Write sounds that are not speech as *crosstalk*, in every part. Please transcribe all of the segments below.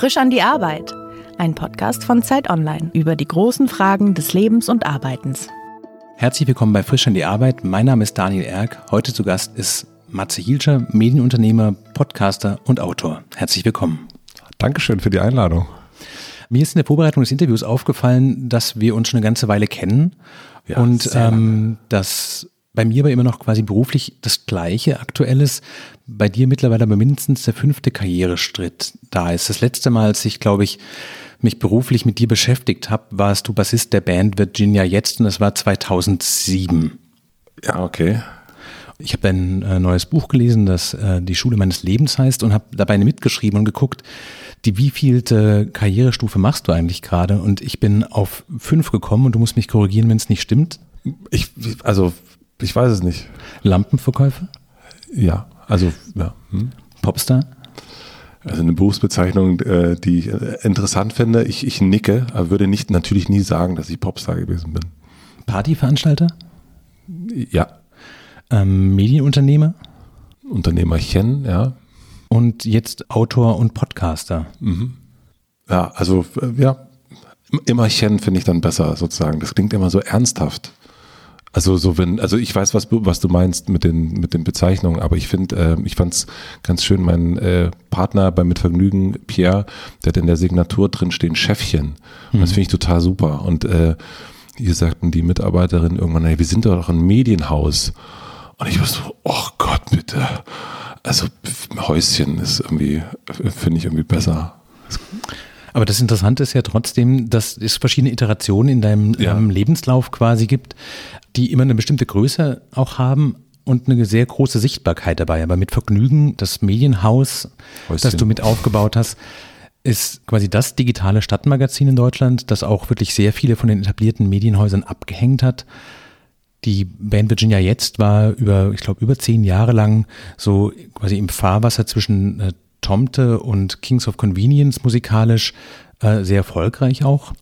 Frisch an die Arbeit. Ein Podcast von Zeit Online über die großen Fragen des Lebens und Arbeitens. Herzlich willkommen bei Frisch an die Arbeit. Mein Name ist Daniel Erck. Heute zu Gast ist Matze Hielscher, Medienunternehmer, Podcaster und Autor. Herzlich willkommen. Dankeschön für die Einladung. Mir ist in der Vorbereitung des Interviews aufgefallen, dass wir uns schon eine ganze Weile kennen ja, und ähm, dass bei mir aber immer noch quasi beruflich das Gleiche aktuell ist. Bei dir mittlerweile aber mindestens der fünfte Karrierestritt da ist. Das letzte Mal, als ich, glaube ich, mich beruflich mit dir beschäftigt habe, warst du Bassist der Band Virginia Jetzt und das war 2007. Ja, okay. Ich habe dein äh, neues Buch gelesen, das äh, Die Schule meines Lebens heißt und habe dabei mitgeschrieben und geguckt, die wievielte Karrierestufe machst du eigentlich gerade? Und ich bin auf fünf gekommen und du musst mich korrigieren, wenn es nicht stimmt. Ich, also ich weiß es nicht. Lampenverkäufer? Ja, also ja. Hm. Popstar? Also eine Berufsbezeichnung, äh, die ich äh, interessant finde. Ich, ich nicke, aber würde nicht natürlich nie sagen, dass ich Popstar gewesen bin. Partyveranstalter? Ja. Ähm, Medienunternehmer? Unternehmerchen, ja. Und jetzt Autor und Podcaster. Mhm. Ja, also äh, ja, immerchen finde ich dann besser sozusagen. Das klingt immer so ernsthaft. Also so wenn, also ich weiß, was, was du meinst mit den, mit den Bezeichnungen, aber ich finde, äh, ich fand es ganz schön, mein äh, Partner beim Mitvergnügen, Pierre, der hat in der Signatur drin stehen Chefchen. Und mhm. das finde ich total super. Und äh, hier sagten die Mitarbeiterin irgendwann, hey, wir sind doch ein Medienhaus. Und ich war so, oh Gott, bitte. Also Häuschen ist irgendwie, finde ich irgendwie besser. Aber das Interessante ist ja trotzdem, dass es verschiedene Iterationen in deinem, ja. deinem Lebenslauf quasi gibt, die immer eine bestimmte Größe auch haben und eine sehr große Sichtbarkeit dabei. Aber mit Vergnügen, das Medienhaus, Häuschen. das du mit aufgebaut hast, ist quasi das digitale Stadtmagazin in Deutschland, das auch wirklich sehr viele von den etablierten Medienhäusern abgehängt hat. Die Band Virginia Jetzt war über, ich glaube, über zehn Jahre lang so quasi im Fahrwasser zwischen äh, Tomte und Kings of Convenience musikalisch äh, sehr erfolgreich auch.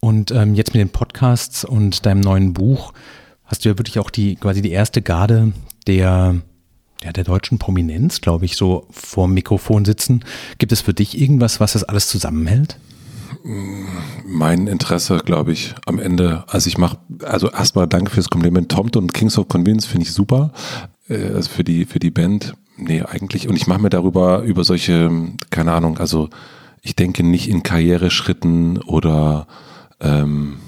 Und ähm, jetzt mit den Podcasts und deinem neuen Buch hast du ja wirklich auch die quasi die erste Garde der ja, der deutschen Prominenz, glaube ich, so vor Mikrofon sitzen. Gibt es für dich irgendwas, was das alles zusammenhält? Mein Interesse, glaube ich, am Ende, also ich mache, also erstmal danke fürs Kompliment. Tomte und Kings of Convenience finde ich super. Äh, also für die, für die Band Nee, eigentlich. Und ich mache mir darüber, über solche, keine Ahnung, also ich denke nicht in Karriereschritten oder ähm,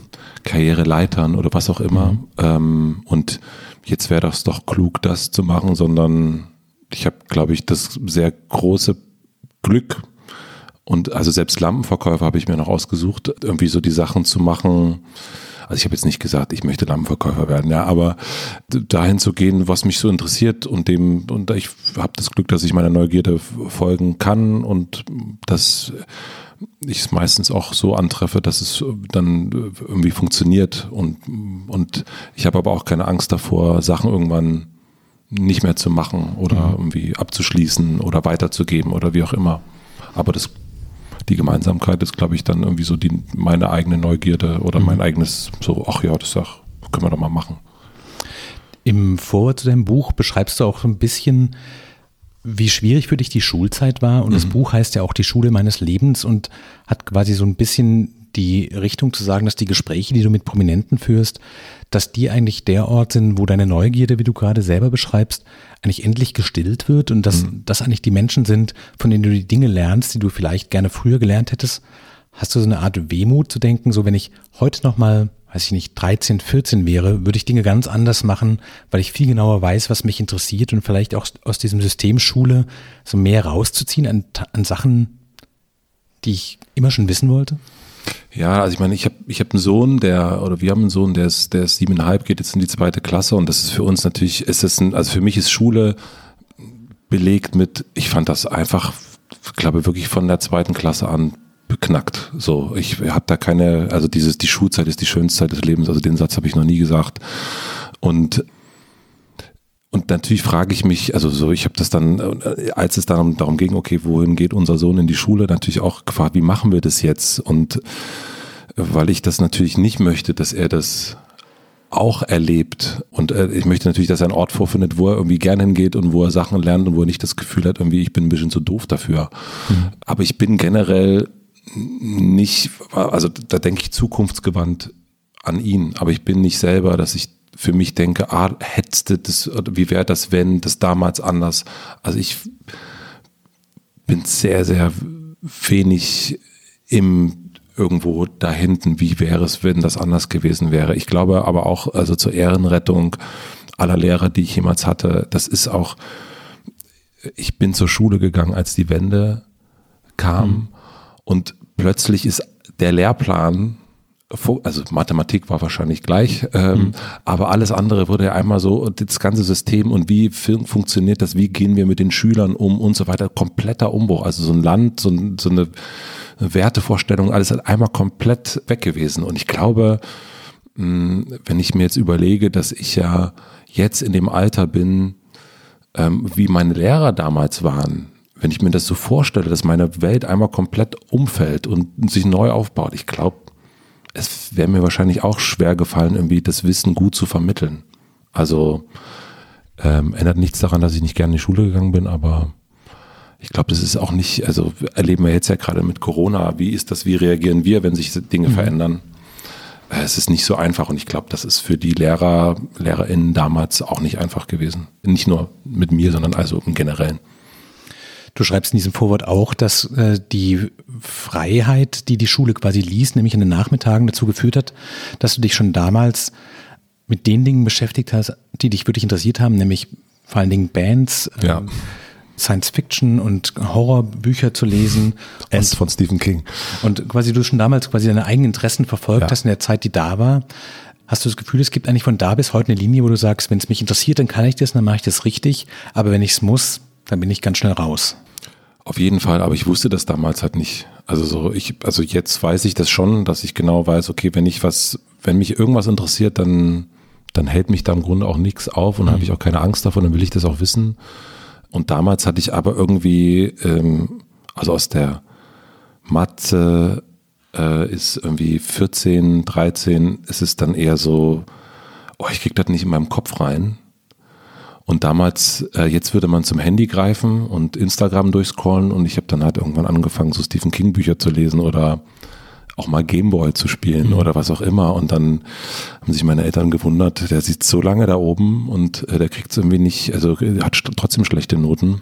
Karriereleitern oder was auch immer. Mhm. Ähm, und jetzt wäre das doch klug, das zu machen, sondern ich habe, glaube ich, das sehr große Glück. Und also selbst Lampenverkäufer habe ich mir noch ausgesucht, irgendwie so die Sachen zu machen, also ich habe jetzt nicht gesagt, ich möchte Lampenverkäufer werden, ja, aber dahin zu gehen, was mich so interessiert und dem, und ich habe das Glück, dass ich meiner Neugierde folgen kann und dass ich es meistens auch so antreffe, dass es dann irgendwie funktioniert und, und ich habe aber auch keine Angst davor, Sachen irgendwann nicht mehr zu machen oder mhm. irgendwie abzuschließen oder weiterzugeben oder wie auch immer. Aber das die Gemeinsamkeit ist, glaube ich, dann irgendwie so die, meine eigene Neugierde oder mhm. mein eigenes, so, ach ja, das sag, können wir doch mal machen. Im Vorwort zu deinem Buch beschreibst du auch so ein bisschen, wie schwierig für dich die Schulzeit war. Und mhm. das Buch heißt ja auch die Schule meines Lebens und hat quasi so ein bisschen die Richtung zu sagen, dass die Gespräche, die du mit Prominenten führst, dass die eigentlich der Ort sind, wo deine Neugierde, wie du gerade selber beschreibst, eigentlich endlich gestillt wird und dass mhm. das eigentlich die Menschen sind, von denen du die Dinge lernst, die du vielleicht gerne früher gelernt hättest. Hast du so eine Art Wehmut zu denken, so wenn ich heute nochmal, weiß ich nicht, 13, 14 wäre, würde ich Dinge ganz anders machen, weil ich viel genauer weiß, was mich interessiert und vielleicht auch aus diesem System Schule so mehr rauszuziehen an, an Sachen, die ich immer schon wissen wollte? Ja, also ich meine, ich habe ich hab einen Sohn, der, oder wir haben einen Sohn, der ist, der ist siebeneinhalb, geht jetzt in die zweite Klasse und das ist für uns natürlich, ist es ein, also für mich ist Schule belegt mit, ich fand das einfach, ich glaube wirklich von der zweiten Klasse an beknackt. So, ich habe da keine, also dieses, die Schulzeit ist die schönste Zeit des Lebens, also den Satz habe ich noch nie gesagt. Und und natürlich frage ich mich, also so, ich habe das dann, äh, als es dann darum ging, okay, wohin geht unser Sohn in die Schule, natürlich auch gefragt, wie machen wir das jetzt? Und weil ich das natürlich nicht möchte, dass er das auch erlebt. Und äh, ich möchte natürlich, dass er einen Ort vorfindet, wo er irgendwie gerne hingeht und wo er Sachen lernt und wo er nicht das Gefühl hat, irgendwie, ich bin ein bisschen zu doof dafür. Mhm. Aber ich bin generell nicht, also da denke ich zukunftsgewandt an ihn, aber ich bin nicht selber, dass ich für mich denke, ah, hättest das, wie wäre das, wenn das damals anders. Also ich bin sehr, sehr wenig im irgendwo da hinten, wie wäre es, wenn das anders gewesen wäre. Ich glaube aber auch, also zur Ehrenrettung aller Lehrer, die ich jemals hatte, das ist auch, ich bin zur Schule gegangen, als die Wende kam mhm. und plötzlich ist der Lehrplan also Mathematik war wahrscheinlich gleich, ähm, mhm. aber alles andere wurde ja einmal so, das ganze System und wie funktioniert das, wie gehen wir mit den Schülern um und so weiter, kompletter Umbruch. Also so ein Land, so, so eine Wertevorstellung, alles hat einmal komplett weg gewesen. Und ich glaube, hm, wenn ich mir jetzt überlege, dass ich ja jetzt in dem Alter bin, ähm, wie meine Lehrer damals waren, wenn ich mir das so vorstelle, dass meine Welt einmal komplett umfällt und sich neu aufbaut, ich glaube, es wäre mir wahrscheinlich auch schwer gefallen, irgendwie das Wissen gut zu vermitteln. Also ähm, ändert nichts daran, dass ich nicht gerne in die Schule gegangen bin, aber ich glaube, das ist auch nicht, also erleben wir jetzt ja gerade mit Corona, wie ist das, wie reagieren wir, wenn sich Dinge mhm. verändern? Äh, es ist nicht so einfach und ich glaube, das ist für die Lehrer, LehrerInnen damals auch nicht einfach gewesen. Nicht nur mit mir, sondern also im Generellen. Du schreibst in diesem Vorwort auch, dass äh, die Freiheit, die die Schule quasi ließ, nämlich in den Nachmittagen dazu geführt hat, dass du dich schon damals mit den Dingen beschäftigt hast, die dich wirklich interessiert haben, nämlich vor allen Dingen Bands, ja. ähm, Science Fiction und Horrorbücher zu lesen. S von Stephen King. Und quasi du schon damals quasi deine eigenen Interessen verfolgt ja. hast in der Zeit, die da war. Hast du das Gefühl, es gibt eigentlich von da bis heute eine Linie, wo du sagst, wenn es mich interessiert, dann kann ich das, dann mache ich das richtig. Aber wenn ich es muss, dann bin ich ganz schnell raus. Auf jeden Fall, aber ich wusste das damals halt nicht. Also so, ich, also jetzt weiß ich das schon, dass ich genau weiß, okay, wenn ich was, wenn mich irgendwas interessiert, dann, dann hält mich da im Grunde auch nichts auf und mhm. habe ich auch keine Angst davon, dann will ich das auch wissen. Und damals hatte ich aber irgendwie, ähm, also aus der Mathe äh, ist irgendwie 14, 13, ist es dann eher so, oh, ich krieg das nicht in meinem Kopf rein. Und damals, äh, jetzt würde man zum Handy greifen und Instagram durchscrollen und ich habe dann halt irgendwann angefangen, so Stephen King Bücher zu lesen oder auch mal Gameboy zu spielen mhm. oder was auch immer. Und dann haben sich meine Eltern gewundert, der sitzt so lange da oben und äh, der kriegt es irgendwie nicht, also hat trotzdem schlechte Noten.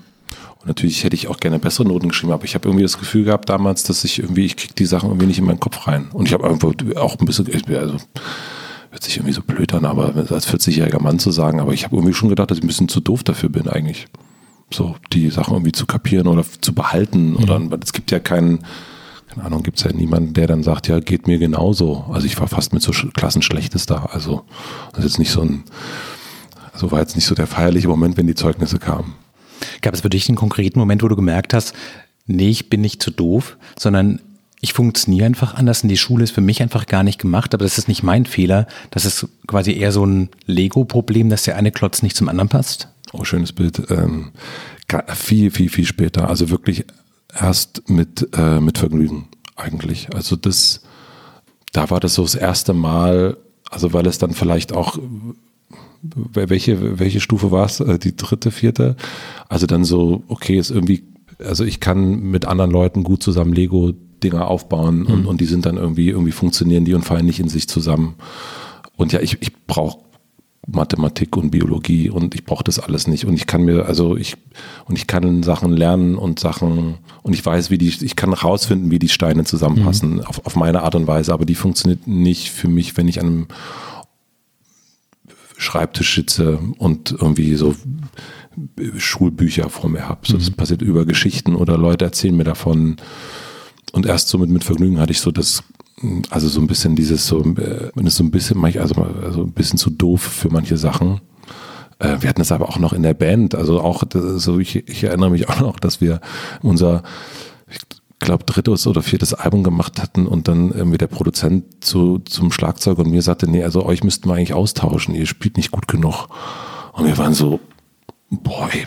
Und natürlich hätte ich auch gerne bessere Noten geschrieben, aber ich habe irgendwie das Gefühl gehabt damals, dass ich irgendwie, ich kriege die Sachen irgendwie nicht in meinen Kopf rein. Und ich habe einfach auch ein bisschen, also hört sich irgendwie so blöd an, aber als 40-jähriger Mann zu sagen, aber ich habe irgendwie schon gedacht, dass ich ein bisschen zu doof dafür bin eigentlich. So die Sachen irgendwie zu kapieren oder zu behalten. Mhm. Oder es gibt ja keinen, keine Ahnung, gibt es ja niemanden, der dann sagt, ja, geht mir genauso. Also ich war fast mit so Klassen Schlechtes da. Also das ist jetzt nicht so ein, also war jetzt nicht so der feierliche Moment, wenn die Zeugnisse kamen. Gab es für dich einen konkreten Moment, wo du gemerkt hast, nee, ich bin nicht zu doof, sondern ich funktioniere einfach anders und die Schule ist für mich einfach gar nicht gemacht, aber das ist nicht mein Fehler. Das ist quasi eher so ein Lego-Problem, dass der eine Klotz nicht zum anderen passt. Oh, schönes Bild. Ähm, viel, viel, viel später. Also wirklich erst mit, äh, mit Vergnügen eigentlich. Also das, da war das so das erste Mal, also weil es dann vielleicht auch welche, welche Stufe war es? Äh, die dritte, vierte? Also dann so, okay, ist irgendwie, also ich kann mit anderen Leuten gut zusammen Lego Dinger aufbauen mhm. und, und die sind dann irgendwie, irgendwie funktionieren die und fallen nicht in sich zusammen. Und ja, ich, ich brauche Mathematik und Biologie und ich brauche das alles nicht. Und ich kann mir, also ich, und ich kann Sachen lernen und Sachen, und ich weiß, wie die, ich kann rausfinden, wie die Steine zusammenpassen, mhm. auf, auf meine Art und Weise, aber die funktioniert nicht für mich, wenn ich an einem Schreibtisch sitze und irgendwie so Schulbücher vor mir habe. So, mhm. Das passiert über Geschichten oder Leute erzählen mir davon. Und erst so mit, mit Vergnügen hatte ich so das, also so ein bisschen dieses, so, äh, man ist so ein bisschen, also, also ein bisschen zu doof für manche Sachen. Äh, wir hatten es aber auch noch in der Band, also auch, so ich, ich erinnere mich auch noch, dass wir unser, ich glaube, drittes oder viertes Album gemacht hatten und dann irgendwie der Produzent zu, zum Schlagzeug und mir sagte, nee, also euch müssten wir eigentlich austauschen, ihr spielt nicht gut genug. Und wir waren so, boah, ey,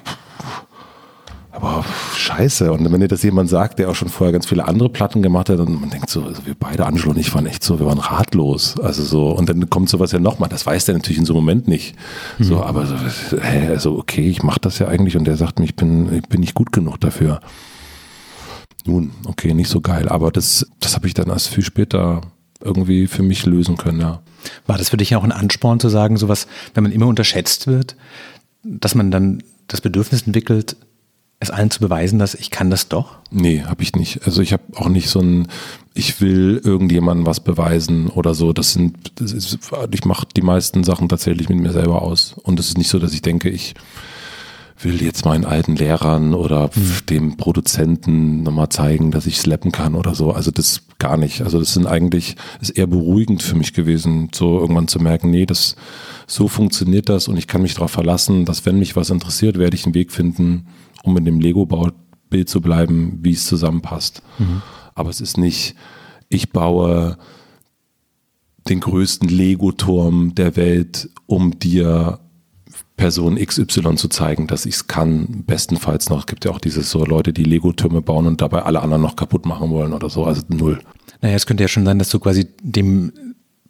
aber scheiße. Und wenn dir das jemand sagt, der auch schon vorher ganz viele andere Platten gemacht hat, und man denkt so, also wir beide, Angelo und ich, waren echt so, wir waren ratlos. Also so, und dann kommt sowas ja nochmal. Das weiß der natürlich in so einem Moment nicht. Mhm. So, aber so, hä, also okay, ich mache das ja eigentlich und der sagt mir, ich bin, ich bin nicht gut genug dafür. Nun, okay, nicht so geil. Aber das, das habe ich dann erst viel später irgendwie für mich lösen können, ja. War das für dich auch ein Ansporn zu sagen, sowas, wenn man immer unterschätzt wird, dass man dann das Bedürfnis entwickelt, es allen zu beweisen, dass ich kann das doch? Nee, habe ich nicht. Also ich habe auch nicht so ein, ich will irgendjemandem was beweisen oder so. Das sind, das ist, ich mache die meisten Sachen tatsächlich mit mir selber aus. Und es ist nicht so, dass ich denke, ich will jetzt meinen alten Lehrern oder mhm. dem Produzenten nochmal zeigen, dass ich slappen kann oder so. Also das gar nicht. Also das sind eigentlich, ist eher beruhigend für mich gewesen, so irgendwann zu merken, nee, das, so funktioniert das und ich kann mich darauf verlassen, dass wenn mich was interessiert, werde ich einen Weg finden, um in dem Lego-Bild zu bleiben, wie es zusammenpasst. Mhm. Aber es ist nicht, ich baue den größten Lego-Turm der Welt, um dir Person XY zu zeigen, dass ich es kann, bestenfalls noch. Es gibt ja auch diese so Leute, die Lego-Türme bauen und dabei alle anderen noch kaputt machen wollen oder so, also null. Naja, es könnte ja schon sein, dass du quasi dem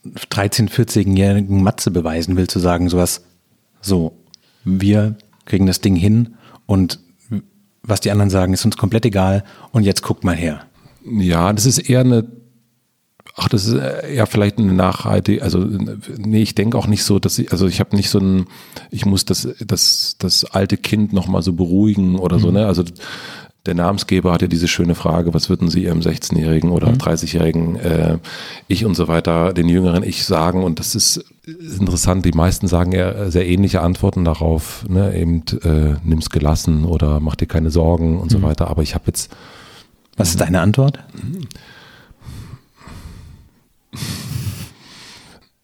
13-, 14-jährigen Matze beweisen willst, zu sagen, sowas, so, wir kriegen das Ding hin und was die anderen sagen, ist uns komplett egal und jetzt guckt mal her. Ja, das ist eher eine Ach, das ist ja vielleicht eine nachhaltige, also nee, ich denke auch nicht so, dass ich, also ich habe nicht so ein, ich muss das, das, das alte Kind nochmal so beruhigen oder mhm. so, ne? Also der Namensgeber hat ja diese schöne Frage, was würden Sie Ihrem 16-Jährigen oder mhm. 30-Jährigen äh, Ich und so weiter, den jüngeren Ich sagen? Und das ist interessant, die meisten sagen ja sehr ähnliche Antworten darauf, ne? eben äh, nimm's gelassen oder mach dir keine Sorgen und mhm. so weiter. Aber ich habe jetzt. Was ist deine Antwort?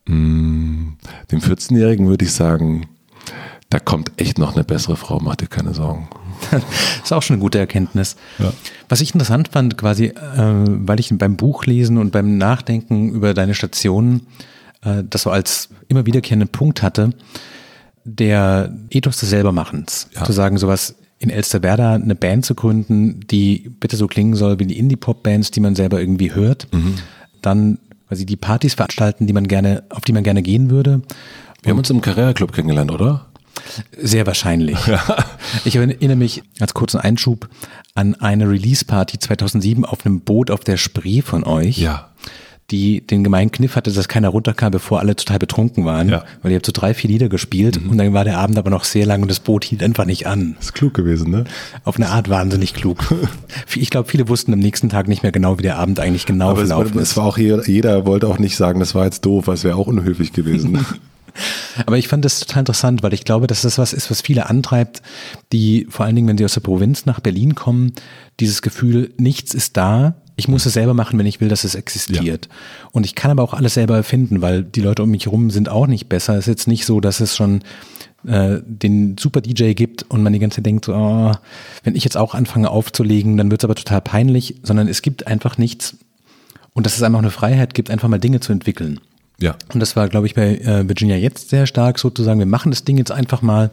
Mm, dem 14-Jährigen würde ich sagen, da kommt echt noch eine bessere Frau, mach dir keine Sorgen. Das *laughs* ist auch schon eine gute Erkenntnis. Ja. Was ich interessant fand, quasi, äh, weil ich beim Buchlesen und beim Nachdenken über deine Stationen äh, das so als immer wiederkehrenden Punkt hatte, der Ethos des Selbermachens. Ja. Zu sagen, sowas in Elsterwerda eine Band zu gründen, die bitte so klingen soll wie die Indie-Pop-Bands, die man selber irgendwie hört. Mhm. Dann quasi die Partys veranstalten, die man gerne, auf die man gerne gehen würde. Wir haben uns im Carrera-Club kennengelernt, oder? Sehr wahrscheinlich. Ich erinnere mich als kurzen Einschub an eine Release-Party 2007 auf einem Boot auf der Spree von euch. Ja die den gemeinen Kniff hatte, dass keiner runterkam, bevor alle total betrunken waren. Ja. Weil ihr habt so drei, vier Lieder gespielt mhm. und dann war der Abend aber noch sehr lang und das Boot hielt einfach nicht an. Das ist klug gewesen, ne? Auf eine Art wahnsinnig klug. *laughs* ich glaube, viele wussten am nächsten Tag nicht mehr genau, wie der Abend eigentlich genau aber verlaufen es war, ist. Es war auch jeder, jeder wollte auch nicht sagen, das war jetzt doof, weil es wäre auch unhöflich gewesen. *laughs* Aber ich fand das total interessant, weil ich glaube, dass das was ist, was viele antreibt, die vor allen Dingen, wenn sie aus der Provinz nach Berlin kommen, dieses Gefühl, nichts ist da, ich muss es selber machen, wenn ich will, dass es existiert. Ja. Und ich kann aber auch alles selber erfinden, weil die Leute um mich herum sind auch nicht besser. Es ist jetzt nicht so, dass es schon äh, den super DJ gibt und man die ganze Zeit denkt, oh, wenn ich jetzt auch anfange aufzulegen, dann wird es aber total peinlich, sondern es gibt einfach nichts. Und dass es einfach eine Freiheit gibt, einfach mal Dinge zu entwickeln. Ja. Und das war, glaube ich, bei äh, Virginia jetzt sehr stark sozusagen. Wir machen das Ding jetzt einfach mal.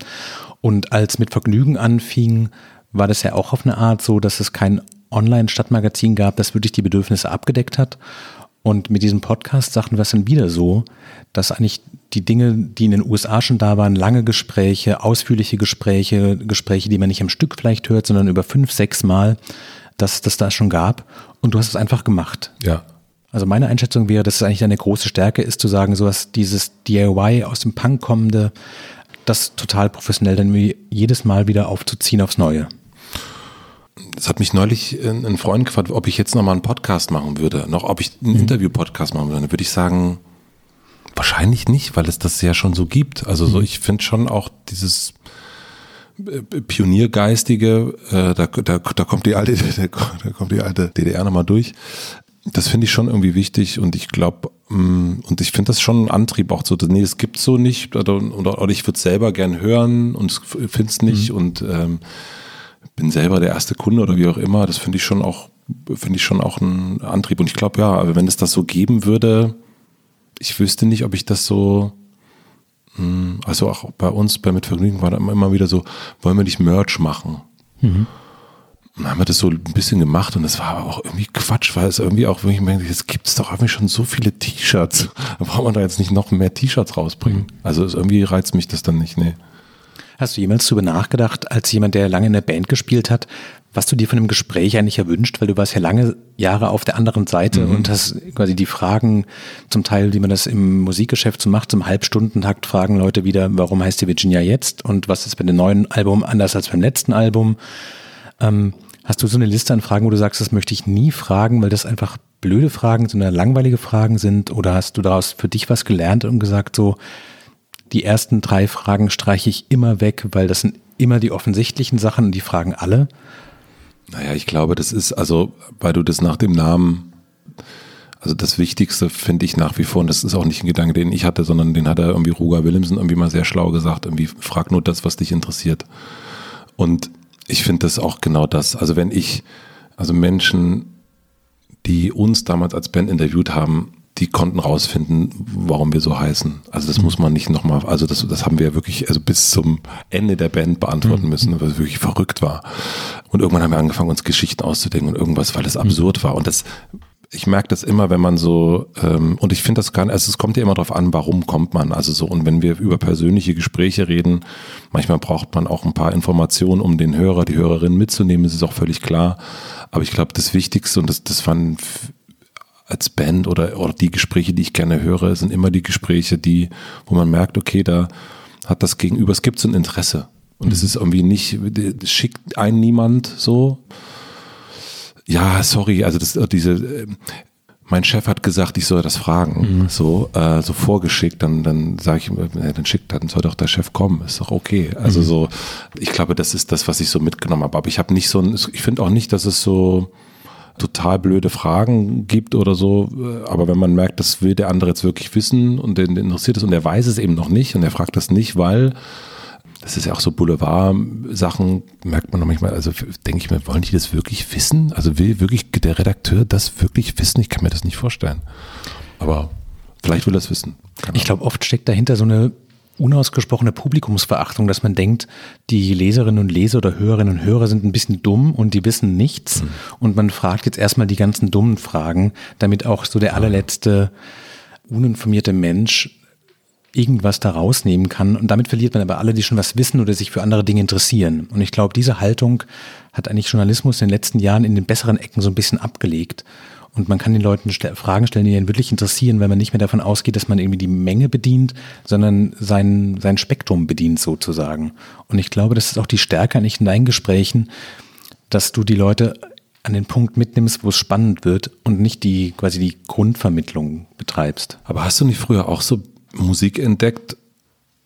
Und als mit Vergnügen anfing, war das ja auch auf eine Art so, dass es kein Online-Stadtmagazin gab, das wirklich die Bedürfnisse abgedeckt hat. Und mit diesem Podcast sagten wir es dann wieder so, dass eigentlich die Dinge, die in den USA schon da waren, lange Gespräche, ausführliche Gespräche, Gespräche, die man nicht am Stück vielleicht hört, sondern über fünf, sechs Mal, dass das da schon gab. Und du hast es einfach gemacht. Ja. Also meine Einschätzung wäre, dass es eigentlich eine große Stärke ist, zu sagen, sowas, dieses DIY aus dem Punk kommende, das total professionell dann jedes Mal wieder aufzuziehen aufs Neue. Es hat mich neulich ein Freund gefragt, ob ich jetzt nochmal einen Podcast machen würde, noch ob ich einen mhm. Interview-Podcast machen würde. Dann würde ich sagen, wahrscheinlich nicht, weil es das ja schon so gibt. Also so, mhm. ich finde schon auch dieses äh, Pioniergeistige, äh, da, da, da kommt die alte, *laughs* da kommt die alte DDR nochmal durch. Das finde ich schon irgendwie wichtig und ich glaube, mm, und ich finde das schon ein Antrieb auch so, nee, es gibt so nicht oder, oder, oder ich würde es selber gern hören und finde es nicht mhm. und ähm, bin selber der erste Kunde oder wie auch immer, das finde ich schon auch, finde ich schon auch ein Antrieb. Und ich glaube, ja, aber wenn es das so geben würde, ich wüsste nicht, ob ich das so, hm, also auch bei uns bei Mitvergnügen war da immer wieder so, wollen wir nicht Merch machen? Mhm. Und dann haben wir das so ein bisschen gemacht und das war aber auch irgendwie Quatsch, weil es irgendwie auch wirklich, merke, jetzt gibt es doch irgendwie schon so viele T-Shirts. *laughs* Da braucht man da jetzt nicht noch mehr T-Shirts rausbringen. Mhm. Also irgendwie reizt mich das dann nicht, nee. Hast du jemals darüber nachgedacht, als jemand, der lange in der Band gespielt hat, was du dir von einem Gespräch eigentlich erwünscht, weil du warst ja lange Jahre auf der anderen Seite mhm. und hast quasi die Fragen zum Teil, wie man das im Musikgeschäft so macht, zum Halbstundentakt fragen Leute wieder, warum heißt die Virginia jetzt und was ist bei dem neuen Album anders als beim letzten Album? Ähm, hast du so eine Liste an Fragen, wo du sagst, das möchte ich nie fragen, weil das einfach blöde Fragen, sondern langweilige Fragen sind? Oder hast du daraus für dich was gelernt und gesagt, so, die ersten drei Fragen streiche ich immer weg, weil das sind immer die offensichtlichen Sachen und die fragen alle? Naja, ich glaube, das ist, also, weil du das nach dem Namen, also das Wichtigste finde ich nach wie vor, und das ist auch nicht ein Gedanke, den ich hatte, sondern den hat er irgendwie Ruger Willemsen irgendwie mal sehr schlau gesagt, irgendwie frag nur das, was dich interessiert. Und ich finde das auch genau das. Also wenn ich, also Menschen, die uns damals als Band interviewt haben, die konnten rausfinden, warum wir so heißen. Also das muss man nicht nochmal, also das, das haben wir wirklich also bis zum Ende der Band beantworten müssen, weil es wirklich verrückt war. Und irgendwann haben wir angefangen, uns Geschichten auszudenken und irgendwas, weil es absurd war. Und das ich merke das immer, wenn man so, ähm, und ich finde das gar nicht, also es kommt ja immer darauf an, warum kommt man. Also so, und wenn wir über persönliche Gespräche reden, manchmal braucht man auch ein paar Informationen, um den Hörer, die Hörerin mitzunehmen, das ist auch völlig klar. Aber ich glaube, das Wichtigste, und das, das waren als Band oder, oder die Gespräche, die ich gerne höre, sind immer die Gespräche, die, wo man merkt, okay, da hat das Gegenüber, es gibt so ein Interesse. Und es mhm. ist irgendwie nicht, schickt ein niemand so, ja, sorry, also das, diese, äh, mein Chef hat gesagt, ich soll das fragen, mhm. so, äh, so vorgeschickt, dann, dann sage ich, äh, dann schickt, dann soll doch der Chef kommen, ist doch okay. Also mhm. so, ich glaube, das ist das, was ich so mitgenommen habe. Aber ich habe nicht so ein, ich finde auch nicht, dass es so total blöde Fragen gibt oder so. Aber wenn man merkt, das will der andere jetzt wirklich wissen und den interessiert es und er weiß es eben noch nicht und er fragt das nicht, weil das ist ja auch so Boulevard-Sachen, merkt man noch manchmal, also denke ich mir, wollen die das wirklich wissen? Also will wirklich der Redakteur das wirklich wissen? Ich kann mir das nicht vorstellen. Aber vielleicht will er es wissen. Keine ich glaube, oft steckt dahinter so eine unausgesprochene Publikumsverachtung, dass man denkt, die Leserinnen und Leser oder Hörerinnen und Hörer sind ein bisschen dumm und die wissen nichts. Mhm. Und man fragt jetzt erstmal die ganzen dummen Fragen, damit auch so der allerletzte uninformierte Mensch irgendwas da rausnehmen kann. Und damit verliert man aber alle, die schon was wissen oder sich für andere Dinge interessieren. Und ich glaube, diese Haltung hat eigentlich Journalismus in den letzten Jahren in den besseren Ecken so ein bisschen abgelegt. Und man kann den Leuten Fragen stellen, die ihn wirklich interessieren, weil man nicht mehr davon ausgeht, dass man irgendwie die Menge bedient, sondern sein, sein Spektrum bedient sozusagen. Und ich glaube, das ist auch die Stärke eigentlich in deinen Gesprächen, dass du die Leute an den Punkt mitnimmst, wo es spannend wird und nicht die quasi die Grundvermittlung betreibst. Aber hast du nicht früher auch so Musik entdeckt,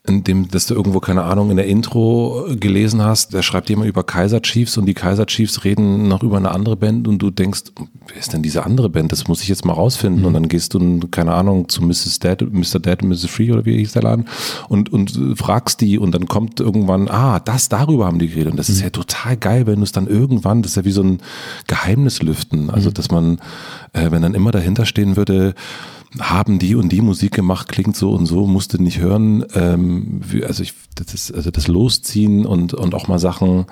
in dem, dass du irgendwo, keine Ahnung, in der Intro gelesen hast, da schreibt jemand über Kaiser Chiefs und die Kaiser Chiefs reden noch über eine andere Band und du denkst, wer ist denn diese andere Band? Das muss ich jetzt mal rausfinden. Mhm. Und dann gehst du, keine Ahnung, zu Mrs. Dead, Mr. Dead und Mrs. Free oder wie hieß der Laden und, und fragst die und dann kommt irgendwann, ah, das, darüber haben die geredet. Und das mhm. ist ja total geil, wenn du es dann irgendwann, das ist ja wie so ein Geheimnis lüften. Also, mhm. dass man, äh, wenn dann immer dahinter stehen würde, haben die und die Musik gemacht, klingt so und so, musste nicht hören. Ähm, also ich, das ist, also das Losziehen und, und auch mal Sachen,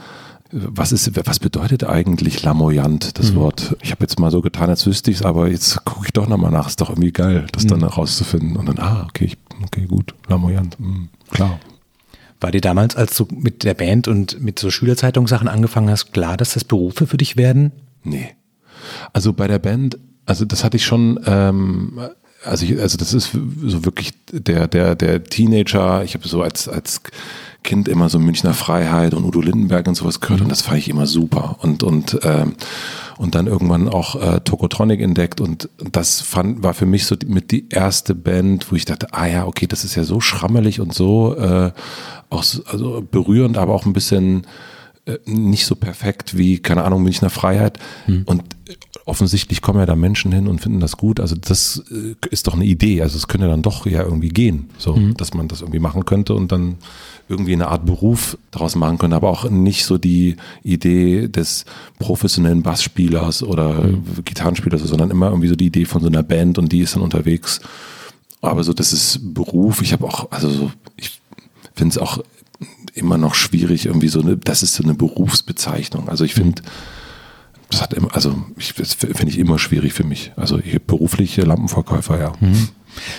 was ist, was bedeutet eigentlich lamoyant, das mhm. Wort? Ich habe jetzt mal so getan, als wüsste ich es, aber jetzt gucke ich doch nochmal nach. Ist doch irgendwie geil, das mhm. dann herauszufinden. Und dann, ah, okay, ich, okay, gut, lamoyant, mhm, klar. War dir damals, als du mit der Band und mit so Schülerzeitungssachen angefangen hast, klar, dass das Berufe für dich werden? Nee. Also bei der Band, also das hatte ich schon, ähm, also, ich, also das ist so wirklich der, der, der Teenager, ich habe so als, als Kind immer so Münchner Freiheit und Udo Lindenberg und sowas gehört mhm. und das fand ich immer super. Und, und, ähm, und dann irgendwann auch äh, Tokotronic entdeckt und das fand, war für mich so die, mit die erste Band, wo ich dachte, ah ja, okay, das ist ja so schrammelig und so äh, auch so, also berührend, aber auch ein bisschen äh, nicht so perfekt wie, keine Ahnung, Münchner Freiheit. Mhm. Und offensichtlich kommen ja da Menschen hin und finden das gut. Also das äh, ist doch eine Idee. Also es könnte dann doch ja irgendwie gehen, so, mhm. dass man das irgendwie machen könnte und dann irgendwie eine Art Beruf daraus machen könnte, aber auch nicht so die Idee des professionellen Bassspielers oder mhm. Gitarrenspielers, sondern immer irgendwie so die Idee von so einer Band und die ist dann unterwegs. Aber so, das ist Beruf. Ich habe auch, also so, ich finde es auch immer noch schwierig, irgendwie so eine, das ist so eine Berufsbezeichnung. Also ich finde, mhm das hat immer, also ich, das finde ich immer schwierig für mich. Also berufliche Lampenverkäufer, ja. Mhm.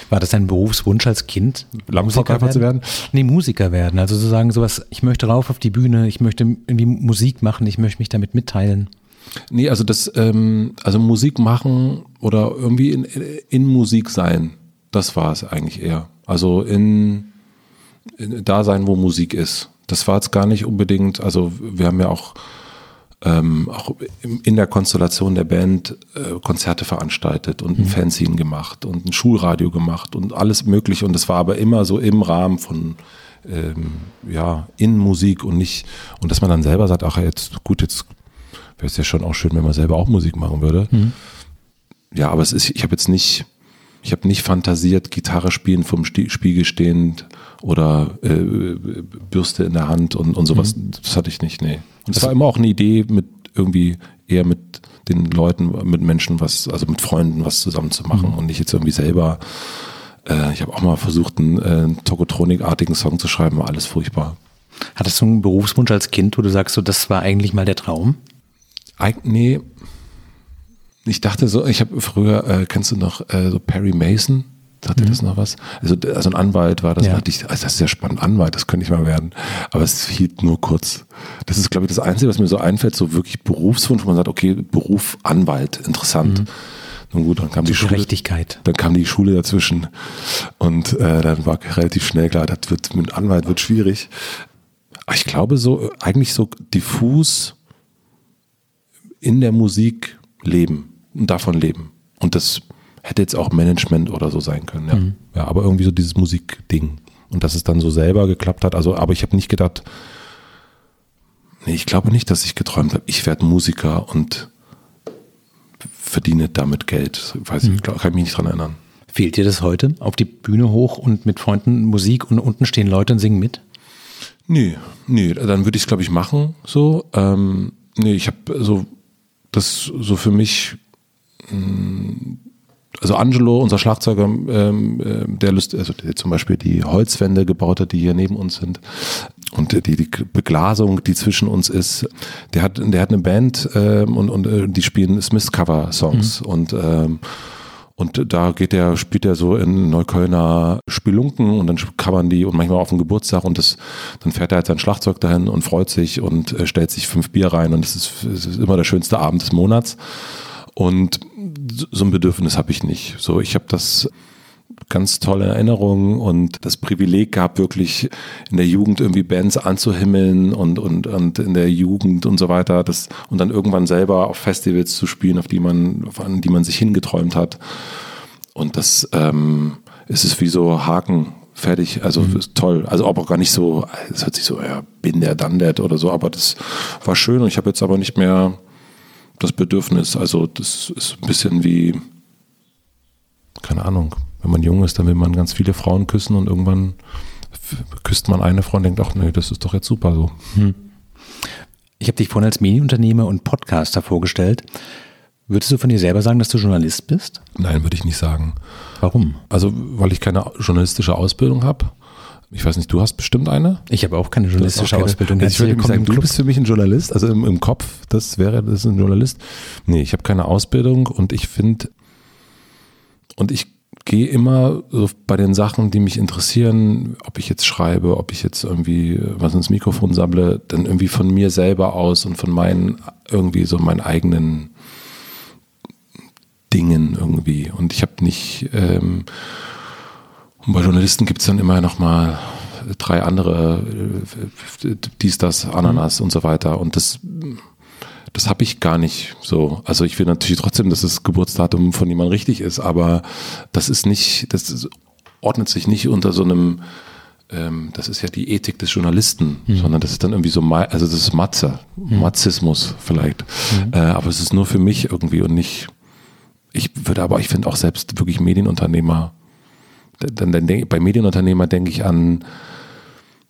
War das dein Berufswunsch als Kind? Lampenverkäufer zu werden? Nee, Musiker werden. Also zu sagen sowas, ich möchte rauf auf die Bühne, ich möchte irgendwie Musik machen, ich möchte mich damit mitteilen. Nee, also das, ähm, also Musik machen oder irgendwie in, in Musik sein, das war es eigentlich eher. Also in, in da sein, wo Musik ist. Das war jetzt gar nicht unbedingt, also wir haben ja auch ähm, auch in der Konstellation der Band äh, Konzerte veranstaltet und ein mhm. Fanzine gemacht und ein Schulradio gemacht und alles mögliche. Und das war aber immer so im Rahmen von ähm, ja, in Musik und nicht, und dass man dann selber sagt, ach jetzt, gut, jetzt wäre es ja schon auch schön, wenn man selber auch Musik machen würde. Mhm. Ja, aber es ist, ich habe jetzt nicht, ich habe nicht fantasiert, Gitarre spielen vom Spiegel stehend oder äh, Bürste in der Hand und, und sowas. Mhm. Das hatte ich nicht, nee. Und es war immer auch eine Idee, mit irgendwie eher mit den Leuten, mit Menschen was, also mit Freunden was zusammen zu machen mhm. und nicht jetzt irgendwie selber. Äh, ich habe auch mal versucht, einen, äh, Tokotronik-artigen Song zu schreiben, war alles furchtbar. Hattest du einen Berufswunsch als Kind, wo du sagst, so, das war eigentlich mal der Traum? Eig nee. Ich dachte so, ich habe früher, äh, kennst du noch äh, so Perry Mason? Hatte mhm. das noch was? Also, also ein Anwalt war das. Ja. Ich, also das ist ja spannend, Anwalt, das könnte ich mal werden. Aber es hielt nur kurz. Das ist, glaube ich, das Einzige, was mir so einfällt, so wirklich Berufswunsch, wo man sagt, okay, Beruf Anwalt, interessant. Mhm. Nun gut, dann kam die, die Schule. Gerechtigkeit. Dann kam die Schule dazwischen. Und äh, dann war relativ schnell klar, das wird mit Anwalt wird schwierig. Aber ich glaube so, eigentlich so diffus in der Musik leben und davon leben. Und das hätte jetzt auch Management oder so sein können. Ja, mhm. ja aber irgendwie so dieses Musikding. Und dass es dann so selber geklappt hat. Also, aber ich habe nicht gedacht, nee, ich glaube nicht, dass ich geträumt habe, ich werde Musiker und verdiene damit Geld. Weiß mhm. ich, kann ich mich nicht dran erinnern. Fehlt dir das heute? Auf die Bühne hoch und mit Freunden Musik und unten stehen Leute und singen mit? Nee, nee, dann würde ich es, glaube ich, machen. So. Ähm, nee, ich habe so das so für mich mh, mm, also Angelo, unser Schlagzeuger, ähm, äh, der, Lust, also der zum Beispiel die Holzwände gebaut hat, die hier neben uns sind und die, die Beglasung, die zwischen uns ist, der hat, der hat eine Band ähm, und, und äh, die spielen Smith-Cover-Songs mhm. und ähm, und da geht der, spielt er so in Neuköllner Spelunken und dann kann man die und manchmal auf den Geburtstag und das, dann fährt er halt sein Schlagzeug dahin und freut sich und äh, stellt sich fünf Bier rein und das ist, das ist immer der schönste Abend des Monats. Und so ein Bedürfnis habe ich nicht. So, ich habe das ganz tolle Erinnerungen und das Privileg gehabt, wirklich in der Jugend irgendwie Bands anzuhimmeln und, und, und in der Jugend und so weiter. Das, und dann irgendwann selber auf Festivals zu spielen, auf die man, an die man sich hingeträumt hat. Und das ähm, ist es wie so Haken fertig, also mhm. toll. Also auch gar nicht so, es hört sich so, ja, bin der, dann der oder so, aber das war schön und ich habe jetzt aber nicht mehr das Bedürfnis. Also das ist ein bisschen wie, keine Ahnung, wenn man jung ist, dann will man ganz viele Frauen küssen und irgendwann küsst man eine Frau und denkt, ach nee, das ist doch jetzt super so. Hm. Ich habe dich vorhin als Medienunternehmer und Podcaster vorgestellt. Würdest du von dir selber sagen, dass du Journalist bist? Nein, würde ich nicht sagen. Warum? Also, weil ich keine journalistische Ausbildung habe. Ich weiß nicht, du hast bestimmt eine? Ich habe auch keine journalistische auch keine, Ausbildung. Also ich würde sagen, du bist für mich ein Journalist, also im, im Kopf, das wäre das ist ein Journalist. Nee, ich habe keine Ausbildung und ich finde, und ich gehe immer so bei den Sachen, die mich interessieren, ob ich jetzt schreibe, ob ich jetzt irgendwie was ins Mikrofon sammle, dann irgendwie von mir selber aus und von meinen, irgendwie so meinen eigenen Dingen irgendwie. Und ich habe nicht, ähm, und bei Journalisten gibt es dann immer noch mal drei andere, äh, dies, das, Ananas mhm. und so weiter. Und das, das habe ich gar nicht so. Also ich will natürlich trotzdem, dass das Geburtsdatum von jemandem richtig ist, aber das ist nicht, das ist, ordnet sich nicht unter so einem, ähm, das ist ja die Ethik des Journalisten, mhm. sondern das ist dann irgendwie so, also das ist Matze, mhm. Matzismus vielleicht. Mhm. Äh, aber es ist nur für mich irgendwie und nicht, ich würde aber, ich finde auch selbst wirklich Medienunternehmer dann, dann bei Medienunternehmer denke ich an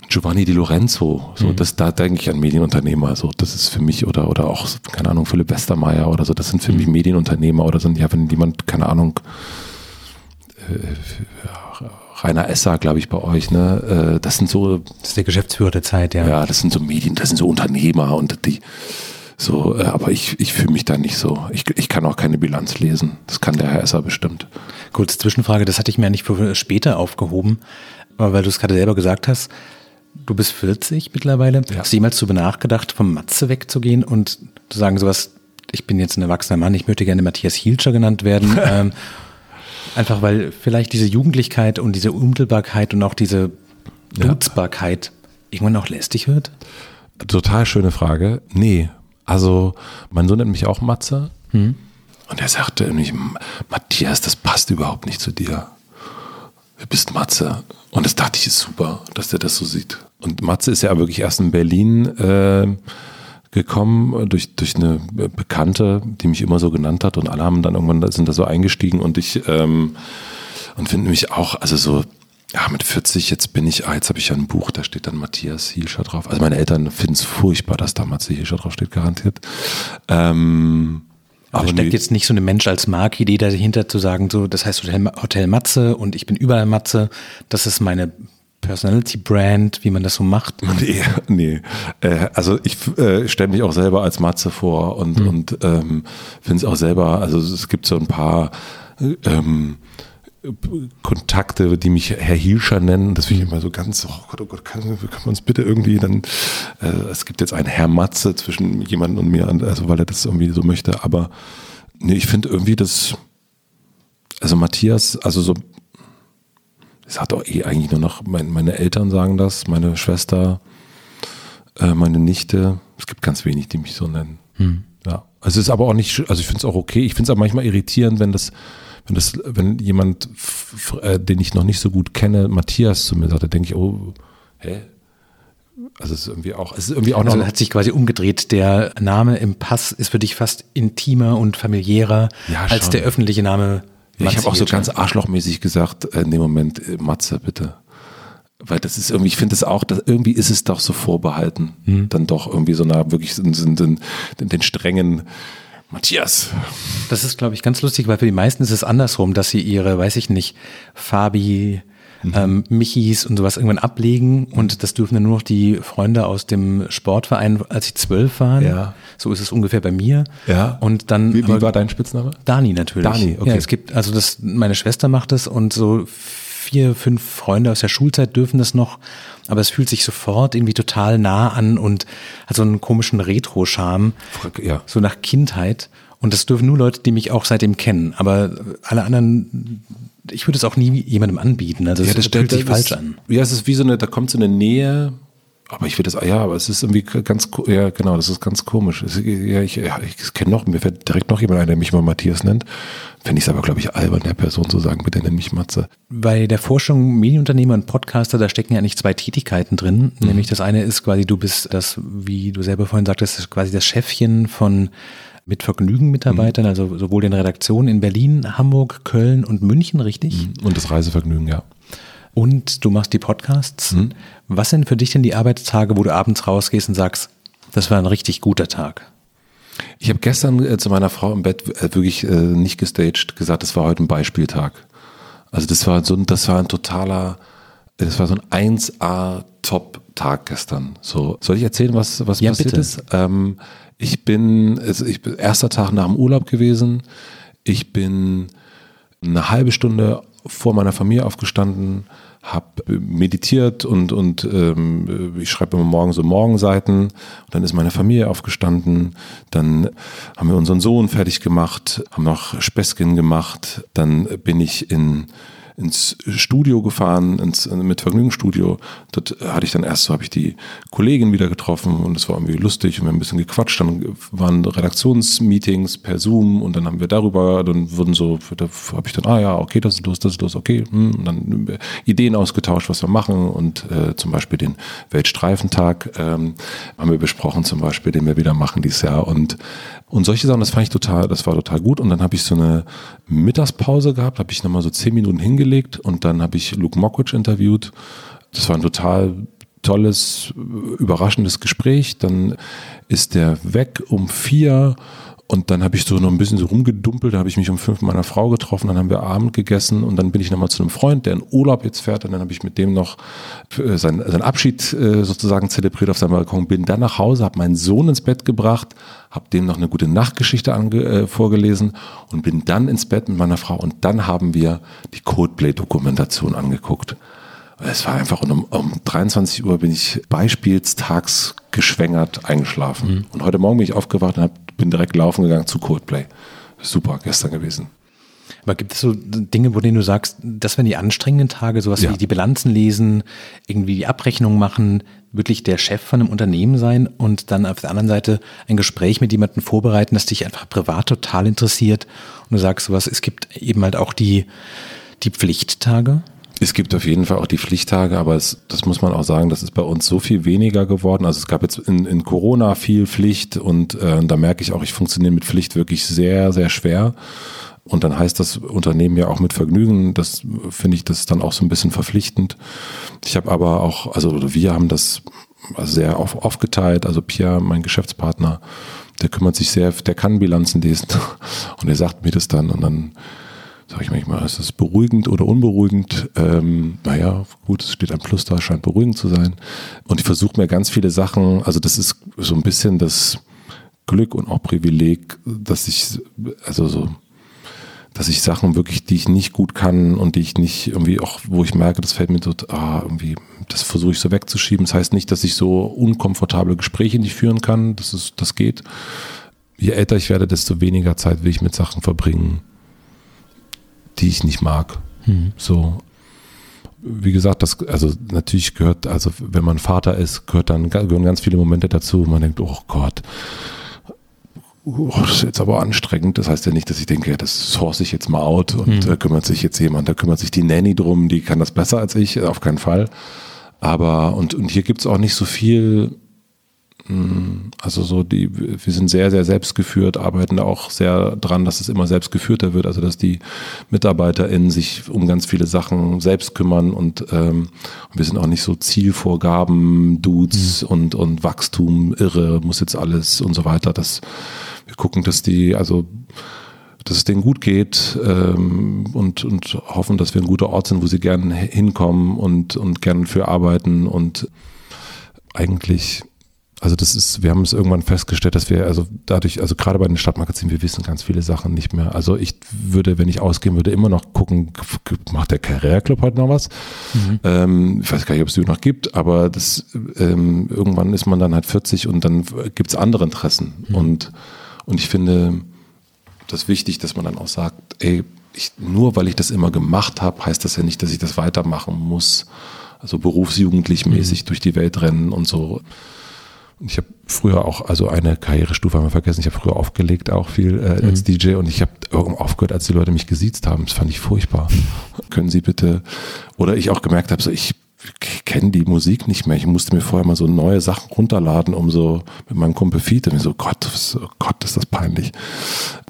Giovanni Di Lorenzo, so mhm. das, da denke ich an Medienunternehmer, so das ist für mich oder oder auch keine Ahnung Philipp Westermeier oder so, das sind für mhm. mich Medienunternehmer oder sind ja wenn jemand keine Ahnung äh, Rainer Esser, glaube ich, bei euch, ne? Äh, das sind so. Das ist der Geschäftsführer der Zeit, ja. Ja, das sind so Medien, das sind so Unternehmer und die, So, äh, aber ich, ich fühle mich da nicht so. Ich, ich kann auch keine Bilanz lesen. Das kann der Herr Esser bestimmt. Kurze Zwischenfrage, das hatte ich mir nicht für später aufgehoben, aber weil du es gerade selber gesagt hast, du bist 40 mittlerweile. Ja. Hast du jemals darüber nachgedacht, vom Matze wegzugehen und zu sagen sowas, ich bin jetzt ein erwachsener Mann, ich möchte gerne Matthias Hielscher genannt werden. *laughs* ähm, einfach weil vielleicht diese Jugendlichkeit und diese Unmittelbarkeit und auch diese Dutzbarkeit ja. irgendwann auch lästig wird? Total schöne Frage. Nee, also mein Sohn nennt mich auch Matze. Hm. Und er sagte nämlich, Matthias, das passt überhaupt nicht zu dir. Du bist Matze. Und das dachte ich, ist super, dass der das so sieht. Und Matze ist ja wirklich erst in Berlin äh, gekommen durch, durch eine Bekannte, die mich immer so genannt hat. Und alle haben dann irgendwann sind da so eingestiegen und ich ähm, und finde mich auch, also so ja, mit 40, jetzt bin ich, ah, jetzt habe ich ja ein Buch, da steht dann Matthias Hielscher drauf. Also meine Eltern finden es furchtbar, dass da Matthias Hielscher drauf steht, garantiert. Ähm, aber steckt jetzt nicht so eine Mensch als Markidee dahinter zu sagen, so, das heißt Hotel, Hotel Matze und ich bin überall Matze, das ist meine Personality Brand, wie man das so macht? *laughs* Nee, nee. Äh, also ich äh, stelle mich auch selber als Matze vor und, mhm. und ähm, finde es auch selber, also es gibt so ein paar ähm, Kontakte, die mich Herr Hielscher nennen. Das finde ich immer so ganz, oh Gott, oh Gott, kann, kann man uns bitte irgendwie dann, äh, es gibt jetzt einen Herr Matze zwischen jemandem und mir, also weil er das irgendwie so möchte, aber nee, ich finde irgendwie das, also Matthias, also so, ich sage doch eh eigentlich nur noch, mein, meine Eltern sagen das, meine Schwester, äh, meine Nichte, es gibt ganz wenig, die mich so nennen. Hm. Ja, also es ist aber auch nicht, also ich finde es auch okay, ich finde es aber manchmal irritierend, wenn das, wenn das, wenn jemand, äh, den ich noch nicht so gut kenne, Matthias zu mir sagt, dann denke ich, oh, hä? Also es ist irgendwie auch, es ist irgendwie auch also noch. hat sich quasi umgedreht. Der Name im Pass ist für dich fast intimer und familiärer ja, als der öffentliche Name. Ja, ich habe auch so ganz arschlochmäßig gesagt, äh, in dem Moment, äh, Matze, bitte. Weil das ist irgendwie, ich finde es auch, dass irgendwie ist es doch so vorbehalten. Hm. Dann doch irgendwie so einer wirklich sind, sind, sind den strengen Matthias. Das ist, glaube ich, ganz lustig, weil für die meisten ist es andersrum, dass sie ihre, weiß ich nicht, Fabi, mhm. ähm, Michis und sowas irgendwann ablegen und das dürfen dann nur noch die Freunde aus dem Sportverein, als sie zwölf waren. Ja. So ist es ungefähr bei mir. Ja. Und dann. Wie, wie war dein Spitzname? Dani natürlich. Dani, okay. Ja, es gibt, also das, meine Schwester macht das und so vier, fünf Freunde aus der Schulzeit dürfen das noch, aber es fühlt sich sofort irgendwie total nah an und hat so einen komischen Retro-Charme, ja. so nach Kindheit. Und das dürfen nur Leute, die mich auch seitdem kennen. Aber alle anderen, ich würde es auch nie jemandem anbieten. Also ja, das, das fühlt sich falsch an. Ja, es ist wie so eine, da kommt so eine Nähe aber ich würde das, ja, aber es ist irgendwie ganz, ja, genau, das ist ganz komisch. ja, ich, ja, ich kenne noch, mir fällt direkt noch jemand ein, der mich mal Matthias nennt. Fände ich es aber, glaube ich, albern, der Person zu sagen, bitte nenn mich Matze. Bei der Forschung Medienunternehmer und Podcaster, da stecken ja eigentlich zwei Tätigkeiten drin. Mhm. Nämlich das eine ist quasi, du bist das, wie du selber vorhin sagtest, quasi das Chefchen von mit Vergnügen Mitarbeitern, mhm. also sowohl den Redaktionen in Berlin, Hamburg, Köln und München, richtig? Mhm. Und das Reisevergnügen, ja und du machst die Podcasts. Mhm. Was sind für dich denn die Arbeitstage, wo du abends rausgehst und sagst, das war ein richtig guter Tag? Ich habe gestern äh, zu meiner Frau im Bett äh, wirklich äh, nicht gestaged gesagt, das war heute ein Beispieltag. Also das war so, das war ein totaler, das war so ein 1A Top Tag gestern. So soll ich erzählen, was was ja, passiert bitte. ist? Ähm, ich bin, also ich bin erster Tag nach dem Urlaub gewesen. Ich bin eine halbe Stunde vor meiner Familie aufgestanden, habe meditiert und, und ähm, ich schreibe immer morgen so Morgenseiten. Und dann ist meine Familie aufgestanden. Dann haben wir unseren Sohn fertig gemacht, haben noch Späßchen gemacht. Dann bin ich in ins Studio gefahren, ins mit Vergnügungsstudio. Dort hatte ich dann erst so habe ich die Kollegin wieder getroffen und es war irgendwie lustig und wir haben ein bisschen gequatscht. Dann waren Redaktionsmeetings per Zoom und dann haben wir darüber, dann wurden so, da habe ich dann, ah ja, okay, das ist los, das ist los, okay. Hm, und dann Ideen ausgetauscht, was wir machen und äh, zum Beispiel den Weltstreifentag ähm, haben wir besprochen, zum Beispiel, den wir wieder machen dieses Jahr und und solche Sachen, das fand ich total, das war total gut. Und dann habe ich so eine Mittagspause gehabt, habe ich nochmal so zehn Minuten hingelegt und dann habe ich Luke Mockridge interviewt. Das war ein total tolles, überraschendes Gespräch. Dann ist der weg um vier Und dann habe ich so noch ein bisschen so rumgedumpelt, da habe ich mich um fünf mit meiner Frau getroffen, dann haben wir Abend gegessen und dann bin ich nochmal zu einem Freund, der in Urlaub jetzt fährt und dann habe ich mit dem noch äh, seinen, seinen Abschied äh, sozusagen zelebriert auf seinem Balkon, bin dann nach Hause, habe meinen Sohn ins Bett gebracht, habe dem noch eine gute Nachtgeschichte ange, äh, vorgelesen und bin dann ins Bett mit meiner Frau und dann haben wir die Codeplay-Dokumentation angeguckt. Es war einfach um, um 23 Uhr bin ich beispielstags geschwängert eingeschlafen. Mhm. Und heute Morgen bin ich aufgewacht und hab, bin direkt laufen gegangen zu Codeplay. Super, gestern gewesen. Aber gibt es so Dinge, wo denen du sagst, das wären die anstrengenden Tage, sowas ja. wie die Bilanzen lesen, irgendwie die Abrechnung machen, wirklich der Chef von einem Unternehmen sein und dann auf der anderen Seite ein Gespräch mit jemandem vorbereiten, das dich einfach privat total interessiert und du sagst sowas, es gibt eben halt auch die, die Pflichttage? Es gibt auf jeden Fall auch die Pflichttage, aber es, das muss man auch sagen, das ist bei uns so viel weniger geworden. Also es gab jetzt in, in Corona viel Pflicht und äh, da merke ich auch, ich funktioniere mit Pflicht wirklich sehr, sehr schwer. Und dann heißt das Unternehmen ja auch mit Vergnügen. Das finde ich, das ist dann auch so ein bisschen verpflichtend. Ich habe aber auch, also wir haben das sehr auf, aufgeteilt. Also Pierre, mein Geschäftspartner, der kümmert sich sehr, der kann Bilanzen lesen *laughs* und er sagt mir das dann und dann sage ich manchmal, ist das beruhigend oder unberuhigend? Ähm, naja, gut, es steht ein Plus da, scheint beruhigend zu sein. Und ich versuche mir ganz viele Sachen, also das ist so ein bisschen das Glück und auch Privileg, dass ich, also so, dass ich Sachen wirklich, die ich nicht gut kann und die ich nicht irgendwie auch, wo ich merke, das fällt mir so, ah, irgendwie, das versuche ich so wegzuschieben. Das heißt nicht, dass ich so unkomfortable Gespräche nicht führen kann. Das ist, das geht. Je älter ich werde, desto weniger Zeit will ich mit Sachen verbringen, die ich nicht mag. Mhm. So. Wie gesagt, das, also natürlich gehört, also wenn man Vater ist, gehört dann, gehören ganz viele Momente dazu, wo man denkt, oh Gott, oh, das ist jetzt aber anstrengend. Das heißt ja nicht, dass ich denke, das source ich jetzt mal out und mhm. da kümmert sich jetzt jemand, da kümmert sich die Nanny drum, die kann das besser als ich, auf keinen Fall. Aber, und, und hier gibt es auch nicht so viel also so die, wir sind sehr, sehr selbstgeführt, arbeiten auch sehr dran, dass es immer selbstgeführter wird, also dass die MitarbeiterInnen sich um ganz viele Sachen selbst kümmern und ähm, wir sind auch nicht so Zielvorgaben, Dudes mhm. und, und Wachstum, irre, muss jetzt alles und so weiter. Das, wir gucken, dass die, also dass es denen gut geht ähm, und, und hoffen, dass wir ein guter Ort sind, wo sie gerne hinkommen und, und gerne für arbeiten und eigentlich also das ist, wir haben es irgendwann festgestellt, dass wir, also dadurch, also gerade bei den Stadtmagazinen, wir wissen ganz viele Sachen nicht mehr. Also ich würde, wenn ich ausgehen würde, immer noch gucken, macht der Karriereclub heute noch was? Mhm. Ähm, ich weiß gar nicht, ob es die noch gibt, aber das ähm, irgendwann ist man dann halt 40 und dann gibt es andere Interessen. Mhm. Und, und ich finde das wichtig, dass man dann auch sagt, ey, ich, nur weil ich das immer gemacht habe, heißt das ja nicht, dass ich das weitermachen muss. Also berufsjugendlich mäßig mhm. durch die Welt rennen und so. Ich habe früher auch, also eine Karrierestufe haben wir vergessen, ich habe früher aufgelegt auch viel äh, mhm. als DJ und ich habe irgendwann aufgehört, als die Leute mich gesiezt haben. Das fand ich furchtbar. *laughs* Können Sie bitte, oder ich auch gemerkt habe, so ich kenne die Musik nicht mehr. Ich musste mir vorher mal so neue Sachen runterladen, um so mit meinem Kumpel Fiete, mir so, Gott, was, oh Gott, ist das peinlich,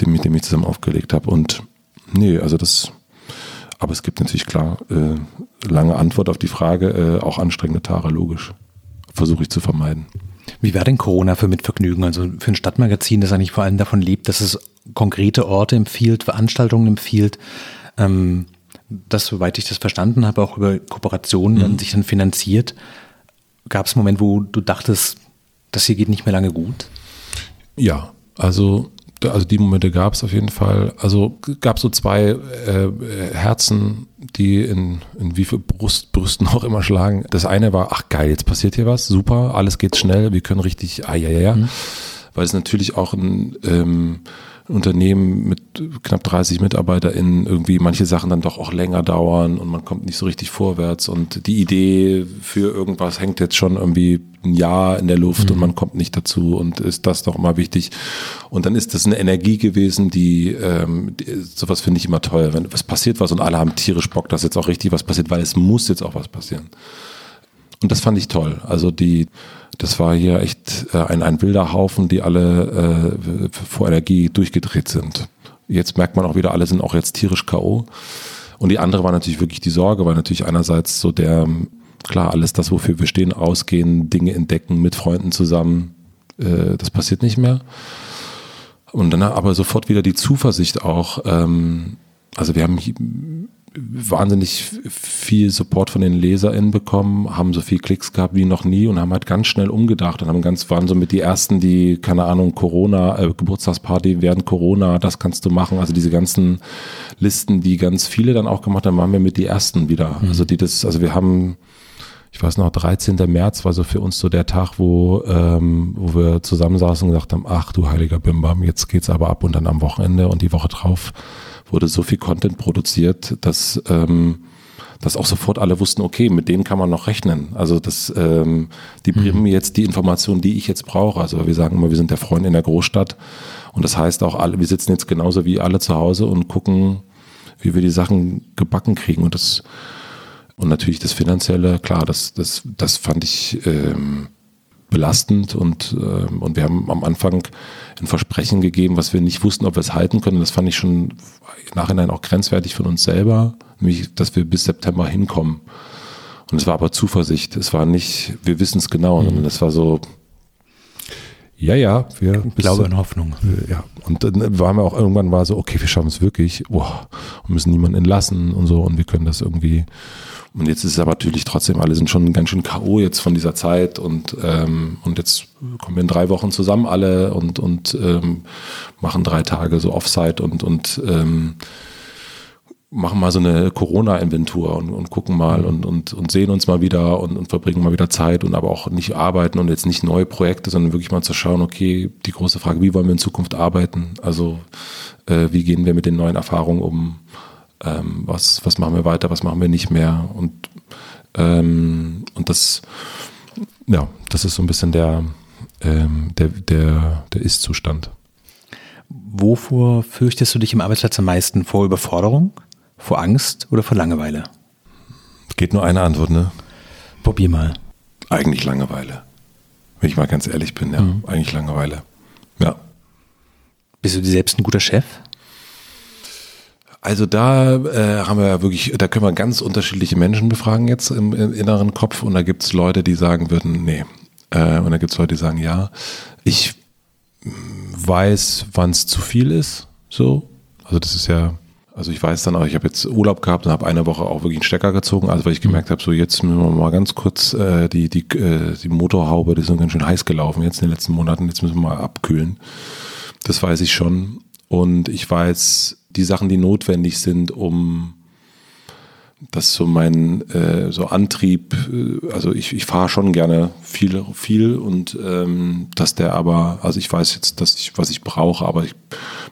dem, mit dem ich zusammen aufgelegt habe. Und nee, also das, aber es gibt natürlich klar, äh, lange Antwort auf die Frage, äh, auch anstrengende Tage, logisch. Versuche ich zu vermeiden. Wie war denn Corona für Mitvergnügen? Also für ein Stadtmagazin, das eigentlich vor allem davon lebt, dass es konkrete Orte empfiehlt, Veranstaltungen empfiehlt, ähm, das, soweit ich das verstanden habe, auch über Kooperationen mhm. dann sich dann finanziert. Gab es einen Moment, wo du dachtest, das hier geht nicht mehr lange gut? Ja, also also die Momente gab es auf jeden Fall. Also gab so zwei äh, Herzen, die in, in wie viel Brust, Brüsten *laughs* auch immer schlagen. Das eine war, ach geil, jetzt passiert hier was, super, alles geht schnell, wir können richtig, ah ja, ja, ja. Weil es natürlich auch ein ähm, Unternehmen mit knapp 30 MitarbeiterInnen irgendwie manche Sachen dann doch auch länger dauern und man kommt nicht so richtig vorwärts und die Idee für irgendwas hängt jetzt schon irgendwie ein Jahr in der Luft mhm. und man kommt nicht dazu und ist das doch mal wichtig. Und dann ist das eine Energie gewesen, die, ähm, die sowas finde ich immer toll, wenn was passiert was und alle haben tierisch Bock, dass jetzt auch richtig was passiert, weil es muss jetzt auch was passieren. Und das fand ich toll. Also die, das war hier echt äh, ein, ein wilder Haufen, die alle äh, vor Energie durchgedreht sind. Jetzt merkt man auch wieder, alle sind auch jetzt tierisch K.O. Und die andere war natürlich wirklich die Sorge, weil natürlich einerseits so der, klar, alles das, wofür wir stehen, ausgehen, Dinge entdecken, mit Freunden zusammen, äh, das passiert nicht mehr. Und dann aber sofort wieder die Zuversicht auch. Ähm, also wir haben wahnsinnig viel Support von den LeserInnen bekommen, haben so viel Klicks gehabt wie noch nie und haben halt ganz schnell umgedacht und haben ganz, waren so mit die ersten, die, keine Ahnung, Corona, äh, Geburtstagsparty während Corona, das kannst du machen. Also diese ganzen Listen, die ganz viele dann auch gemacht haben, waren wir mit die ersten wieder. Mhm. Also die das, also wir haben, ich weiß noch, 13. März war so für uns so der Tag, wo, ähm, wo wir zusammensaßen und gesagt haben, ach du heiliger Bimbam, jetzt geht's aber ab und dann am Wochenende und die Woche drauf wurde so viel Content produziert, dass, ähm, dass auch sofort alle wussten, okay, mit denen kann man noch rechnen. Also das, ähm, die mhm. bringen mir jetzt die Informationen, die ich jetzt brauche. Also wir sagen immer, wir sind der Freund in der Großstadt. Und das heißt auch alle, wir sitzen jetzt genauso wie alle zu Hause und gucken, wie wir die Sachen gebacken kriegen. Und das, und natürlich das Finanzielle, klar, das, das, das fand ich ähm, belastend und, äh, und wir haben am Anfang ein Versprechen gegeben, was wir nicht wussten, ob wir es halten können. Das fand ich schon im Nachhinein auch grenzwertig von uns selber, nämlich, dass wir bis September hinkommen. Und es war aber Zuversicht. Es war nicht, wir wissen es genau, mhm. sondern es war so, ja, ja, wir Glaube und Hoffnung. Ja, und dann waren wir auch irgendwann war so, okay, wir schaffen es wirklich, oh, und müssen niemanden entlassen und so und wir können das irgendwie und jetzt ist es aber natürlich trotzdem, alle sind schon ganz schön K.O. jetzt von dieser Zeit und, ähm, und jetzt kommen wir in drei Wochen zusammen alle und, und ähm, machen drei Tage so Offsite und, und ähm, machen mal so eine Corona-Inventur und, und gucken mal und, und, und sehen uns mal wieder und, und verbringen mal wieder Zeit und aber auch nicht arbeiten und jetzt nicht neue Projekte, sondern wirklich mal zu schauen, okay, die große Frage, wie wollen wir in Zukunft arbeiten? Also äh, wie gehen wir mit den neuen Erfahrungen um? ähm, was, was machen wir weiter, was machen wir nicht mehr. Und, ähm, und das, ja, das ist so ein bisschen der, ähm, der, der, der Ist-Zustand. Wovor fürchtest du dich im Arbeitsplatz am meisten? Vor Überforderung, vor Angst oder vor Langeweile? Geht nur eine Antwort, ne? Probier mal. Eigentlich Langeweile. Wenn ich mal ganz ehrlich bin, ja. Mhm. Eigentlich Langeweile. Ja. Bist du dir selbst ein guter Chef? Also da äh, haben wir ja wirklich, da können wir ganz unterschiedliche Menschen befragen jetzt im, im inneren Kopf und da gibt es Leute, die sagen würden, nee. Äh, und da gibt es Leute, die sagen, ja. Ich weiß, wann es zu viel ist, so. Also das ist ja, also ich weiß dann auch, ich habe jetzt Urlaub gehabt und habe eine Woche auch wirklich einen Stecker gezogen, also weil ich gemerkt habe, so jetzt müssen wir mal ganz kurz äh, die, die, äh, die Motorhaube, die so ganz schön heiß gelaufen jetzt in den letzten Monaten, jetzt müssen wir mal abkühlen. Das weiß ich schon. Und ich weiß, die Sachen, die notwendig sind, um das so mein äh, so Antrieb, äh, also ich, ich fahre schon gerne viel, viel und ähm, dass der aber, also ich weiß jetzt, dass ich, was ich brauche, aber ich,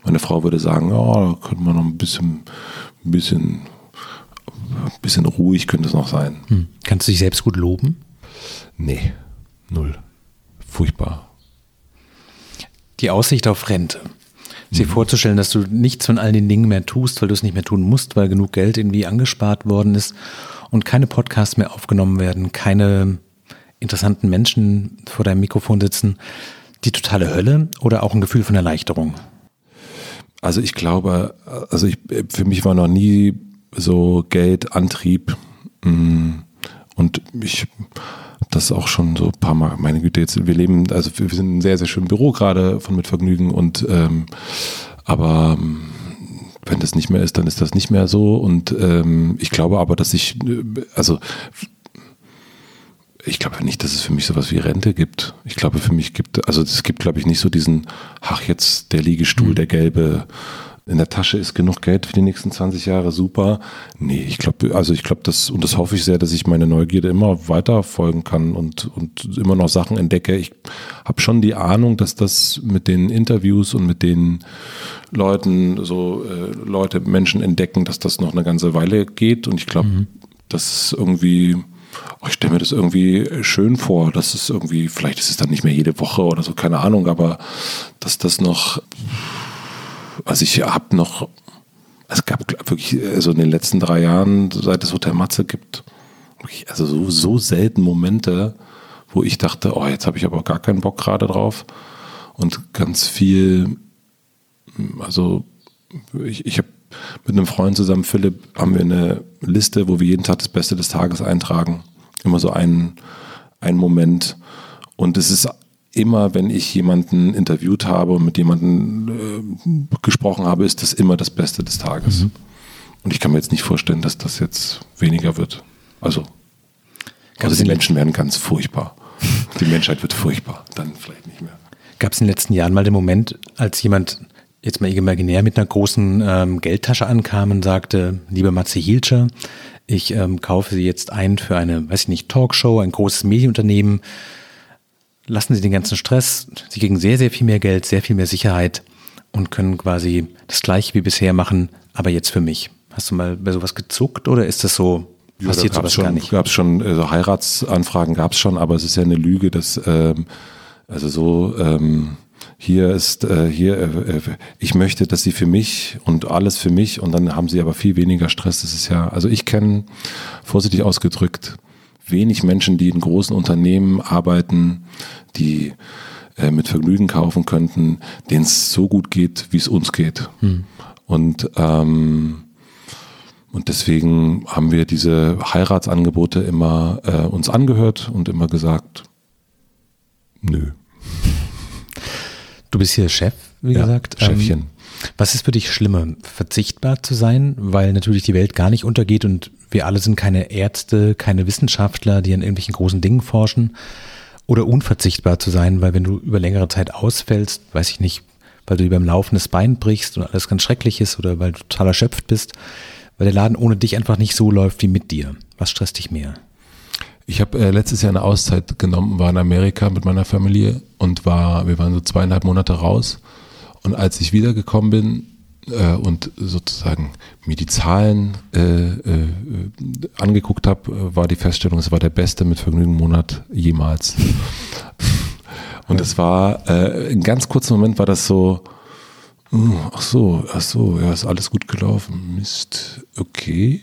meine Frau würde sagen, oh, da könnte man noch ein bisschen, ein bisschen, ein bisschen ruhig könnte es noch sein. Hm. Kannst du dich selbst gut loben? Nee, null. Furchtbar. Die Aussicht auf Rente sich vorzustellen, dass du nichts von all den Dingen mehr tust, weil du es nicht mehr tun musst, weil genug Geld irgendwie angespart worden ist und keine Podcasts mehr aufgenommen werden, keine interessanten Menschen vor deinem Mikrofon sitzen. Die totale Hölle oder auch ein Gefühl von Erleichterung? Also ich glaube, also ich, für mich war noch nie so Geld Antrieb mm, und ich das auch schon so ein paar Mal, meine Güte, jetzt, wir leben, also wir sind in einem sehr, sehr schönen Büro gerade von Mitvergnügen und ähm, aber ähm, wenn das nicht mehr ist, dann ist das nicht mehr so. Und ähm, ich glaube aber, dass ich, also ich glaube nicht, dass es für mich sowas wie Rente gibt. Ich glaube, für mich gibt, also es gibt, glaube ich, nicht so diesen, ach jetzt der Liegestuhl, mhm. der gelbe, in der Tasche ist genug Geld für die nächsten 20 Jahre, super. Nee, ich glaube, also ich glaube, das, und das hoffe ich sehr, dass ich meine Neugierde immer weiter folgen kann und, und immer noch Sachen entdecke. Ich habe schon die Ahnung, dass das mit den Interviews und mit den Leuten, so äh, Leute, Menschen entdecken, dass das noch eine ganze Weile geht. Und ich glaube, mhm. das ist irgendwie, oh, ich stelle mir das irgendwie schön vor, dass es irgendwie, vielleicht ist es dann nicht mehr jede Woche oder so, keine Ahnung, aber dass das noch also ich habe noch, es gab wirklich, also in den letzten drei Jahren, seit es Hotel Matze gibt, also so, so selten Momente, wo ich dachte, oh, jetzt habe ich aber gar keinen Bock gerade drauf. Und ganz viel, also ich, ich habe mit einem Freund zusammen, Philipp, haben wir eine Liste, wo wir jeden Tag das Beste des Tages eintragen. Immer so einen, einen Moment. Und es ist immer, wenn ich jemanden interviewt habe und mit jemandem äh, gesprochen habe, ist das immer das Beste des Tages. Mhm. Und ich kann mir jetzt nicht vorstellen, dass das jetzt weniger wird. Also, also die Menschen werden ganz furchtbar. *laughs* Die Menschheit wird furchtbar, dann vielleicht nicht mehr. Gab es in den letzten Jahren mal den Moment, als jemand jetzt mal imaginär mit einer großen ähm, Geldtasche ankam und sagte, liebe Matze Hielscher, ich ähm, kaufe Sie jetzt ein für eine, weiß ich nicht, Talkshow, ein großes Medienunternehmen. Lassen Sie den ganzen Stress. Sie kriegen sehr, sehr viel mehr Geld, sehr viel mehr Sicherheit und können quasi das gleiche wie bisher machen, aber jetzt für mich. Hast du mal bei sowas gezuckt oder ist das so, passiert ja, sowas schon, gar nicht? Gab es schon, also Heiratsanfragen gab es schon, aber es ist ja eine Lüge, dass ähm, also so ähm, hier ist, äh, hier, äh, äh, ich möchte, dass sie für mich und alles für mich und dann haben sie aber viel weniger Stress. Das ist ja, also ich kenne, vorsichtig ausgedrückt, wenig Menschen, die in großen Unternehmen arbeiten, die äh, mit Vergnügen kaufen könnten, denen es so gut geht, wie es uns geht. Hm. Und ähm, und deswegen haben wir diese Heiratsangebote immer äh, uns angehört und immer gesagt, nö. Du bist hier Chef, wie ja, gesagt. Chefchen. Ähm, was ist für dich schlimmer, verzichtbar zu sein, weil natürlich die Welt gar nicht untergeht und wir alle sind keine Ärzte, keine Wissenschaftler, die an irgendwelchen großen Dingen forschen, oder unverzichtbar zu sein, weil wenn du über längere Zeit ausfällst, weiß ich nicht, weil du beim Laufen das Bein brichst und alles ganz schrecklich ist oder weil du total erschöpft bist, weil der Laden ohne dich einfach nicht so läuft wie mit dir. Was stresst dich mehr? Ich habe äh, letztes Jahr eine Auszeit genommen, war in Amerika mit meiner Familie und war, wir waren so zweieinhalb Monate raus. Und als ich wiedergekommen bin äh, und sozusagen mir die Zahlen äh, äh, angeguckt habe, war die Feststellung, es war der beste mit Vergnügen Monat jemals. *laughs* und es war, äh, in ganz kurzen Moment war das so, uh, ach so, ach so, ja, ist alles gut gelaufen. Mist, okay.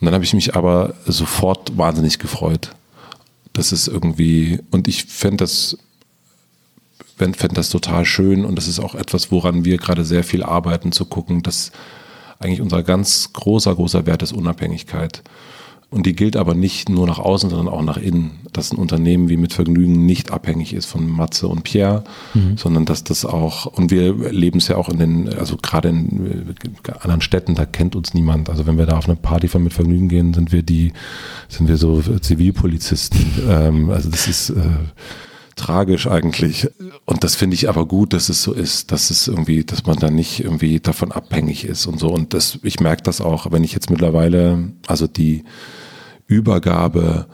Und dann habe ich mich aber sofort wahnsinnig gefreut. Das ist irgendwie, und ich fände das, fände das total schön und das ist auch etwas, woran wir gerade sehr viel arbeiten, zu gucken, dass eigentlich unser ganz großer, großer Wert ist Unabhängigkeit. Und die gilt aber nicht nur nach außen, sondern auch nach innen. Dass ein Unternehmen wie mit Vergnügen nicht abhängig ist von Matze und Pierre, mhm. sondern dass das auch, und wir leben es ja auch in den, also gerade in anderen Städten, da kennt uns niemand. Also wenn wir da auf eine Party von mit Vergnügen gehen, sind wir die, sind wir so Zivilpolizisten. *laughs* ähm, also das ist, äh, tragisch eigentlich. Und das finde ich aber gut, dass es so ist, dass es irgendwie, dass man da nicht irgendwie davon abhängig ist und so. Und das, ich merke das auch, wenn ich jetzt mittlerweile, also die, Übergabe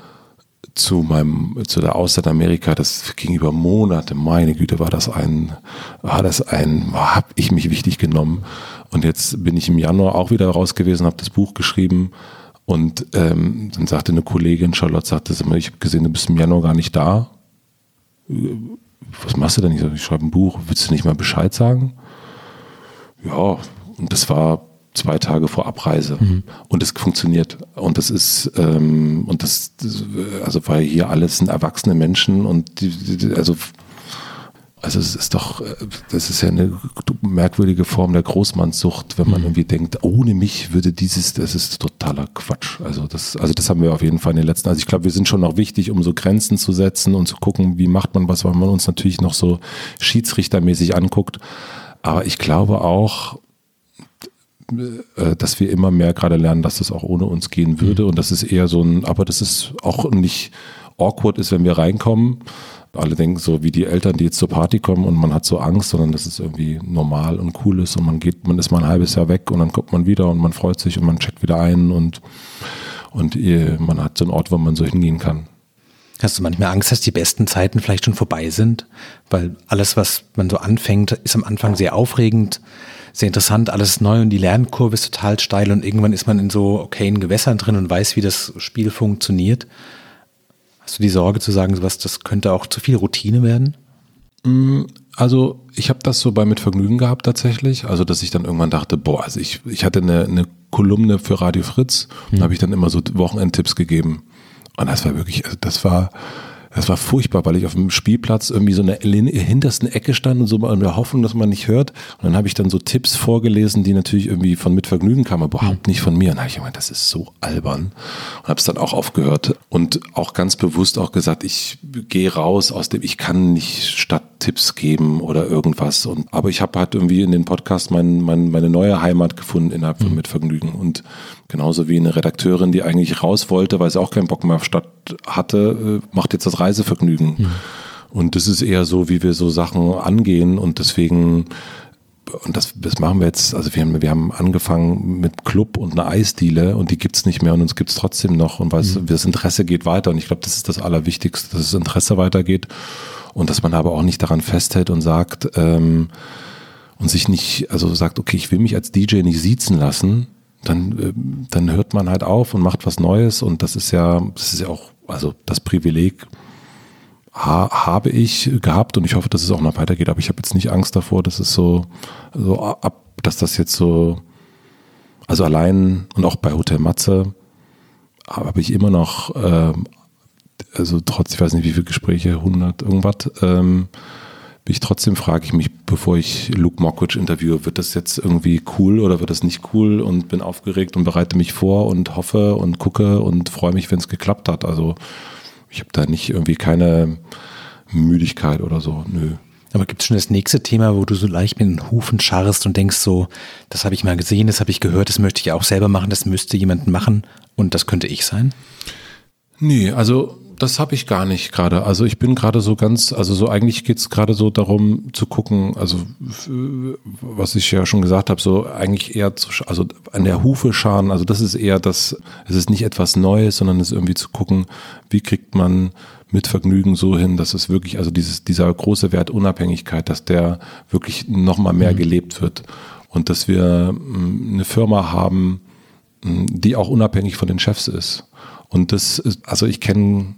zu meinem, zu der Auszeit Amerika, das ging über Monate, meine Güte, war das ein, war das ein, habe ich mich wichtig genommen. Und jetzt bin ich im Januar auch wieder raus gewesen, habe das Buch geschrieben und ähm, dann sagte eine Kollegin, Charlotte, sagte, ich habe gesehen, du bist im Januar gar nicht da. Was machst du denn? Ich, ich schreibe ein Buch, willst du nicht mal Bescheid sagen? Ja, und das war zwei Tage vor Abreise. Mhm. Und es funktioniert. Und das ist, ähm, und das, also weil hier alles sind erwachsene Menschen und die, die, also also es ist doch, das ist ja eine merkwürdige Form der Großmannssucht, wenn man mhm. irgendwie denkt, ohne mich würde dieses, das ist totaler Quatsch. Also das, also das haben wir auf jeden Fall in den letzten, also ich glaube, wir sind schon noch wichtig, um so Grenzen zu setzen und zu gucken, wie macht man was, weil man uns natürlich noch so schiedsrichtermäßig anguckt. Aber ich glaube auch, äh, dass wir immer mehr gerade lernen, dass das auch ohne uns gehen würde mhm. und das ist eher so ein, aber das ist auch nicht awkward ist, wenn wir reinkommen. Alle denken so wie die Eltern, die jetzt zur Party kommen und man hat so Angst, sondern das ist irgendwie normal und cool ist und man geht, man ist mal ein halbes Jahr weg und dann kommt man wieder und man freut sich und man checkt wieder ein und, und man hat so einen Ort, wo man so hingehen kann. Hast du manchmal Angst, dass die besten Zeiten vielleicht schon vorbei sind? Weil alles, was man so anfängt, ist am Anfang sehr aufregend sehr interessant, alles neu und die Lernkurve ist total steil und irgendwann ist man in so okayen Gewässern drin und weiß, wie das Spiel funktioniert. Hast du die Sorge zu sagen, sowas, das könnte auch zu viel Routine werden? Mm, also ich habe das so bei mit Vergnügen gehabt tatsächlich. Also dass ich dann irgendwann dachte, boah, also ich, ich hatte eine, eine Kolumne für Radio Fritz mhm. und habe ich dann immer so Wochenendtipps gegeben. Und das war wirklich, also das war, Das war furchtbar, weil ich auf dem Spielplatz irgendwie so in der hintersten Ecke stand und so in der Hoffnung, dass man nicht hört. Und dann habe ich dann so Tipps vorgelesen, die natürlich irgendwie von Mitvergnügen kamen, aber überhaupt nicht von mir. Und habe ich gemeint, das ist so albern. Und habe es dann auch aufgehört und auch ganz bewusst auch gesagt, ich gehe raus aus dem, ich kann nicht Stadttipps geben oder irgendwas. Und, aber ich habe halt irgendwie in den Podcast mein, mein, meine neue Heimat gefunden innerhalb von mhm. Mitvergnügen. Und genauso wie eine Redakteurin, die eigentlich raus wollte, weil sie auch keinen Bock mehr auf Stadt hatte, äh, macht jetzt das Reisevergnügen. Mhm. Und das ist eher so, wie wir so Sachen angehen und deswegen und das, das machen wir jetzt, also wir haben, wir haben angefangen mit Club und einer Eisdiele und die gibt's nicht mehr und uns gibt's trotzdem noch und was, mhm. das Interesse geht weiter und ich glaube, das ist das Allerwichtigste, dass das Interesse weitergeht und dass man aber auch nicht daran festhält und sagt ähm, und sich nicht, also sagt, okay, ich will mich als DJ nicht siezen lassen, dann, äh, dann hört man halt auf und macht was Neues und das ist ja, das ist ja auch, also das Privileg ha, habe ich gehabt und ich hoffe, dass es auch noch weitergeht, aber ich habe jetzt nicht Angst davor, dass es so, so ab, dass das jetzt so, also allein und auch bei Hotel Matze habe ich immer noch, ähm, also trotz, ich weiß nicht wie viele Gespräche, 100 irgendwas, ähm, ich trotzdem, frage ich mich, bevor ich Luke Mockridge interviewe, wird das jetzt irgendwie cool oder wird das nicht cool und bin aufgeregt und bereite mich vor und hoffe und gucke und freue mich, wenn es geklappt hat. Also ich habe da nicht irgendwie keine Müdigkeit oder so, nö. Aber gibt es schon das nächste Thema, wo du so leicht mit den Hufen scharrst und denkst so, das habe ich mal gesehen, das habe ich gehört, das möchte ich auch selber machen, das müsste jemand machen und das könnte ich sein? Nee, also das habe ich gar nicht gerade. Also ich bin gerade so ganz, also so eigentlich geht es gerade so darum zu gucken, also was ich ja schon gesagt habe, so eigentlich eher zu, also an der Hufe scharen, also das ist eher das, es ist nicht etwas Neues, sondern es ist irgendwie zu gucken, wie kriegt man mit Vergnügen so hin, dass es wirklich, also dieses, dieser große Wert Unabhängigkeit, dass der wirklich nochmal mehr mhm. gelebt wird und dass wir mm, eine Firma haben, mm, die auch unabhängig von den Chefs ist. Und das ist, also ich kenne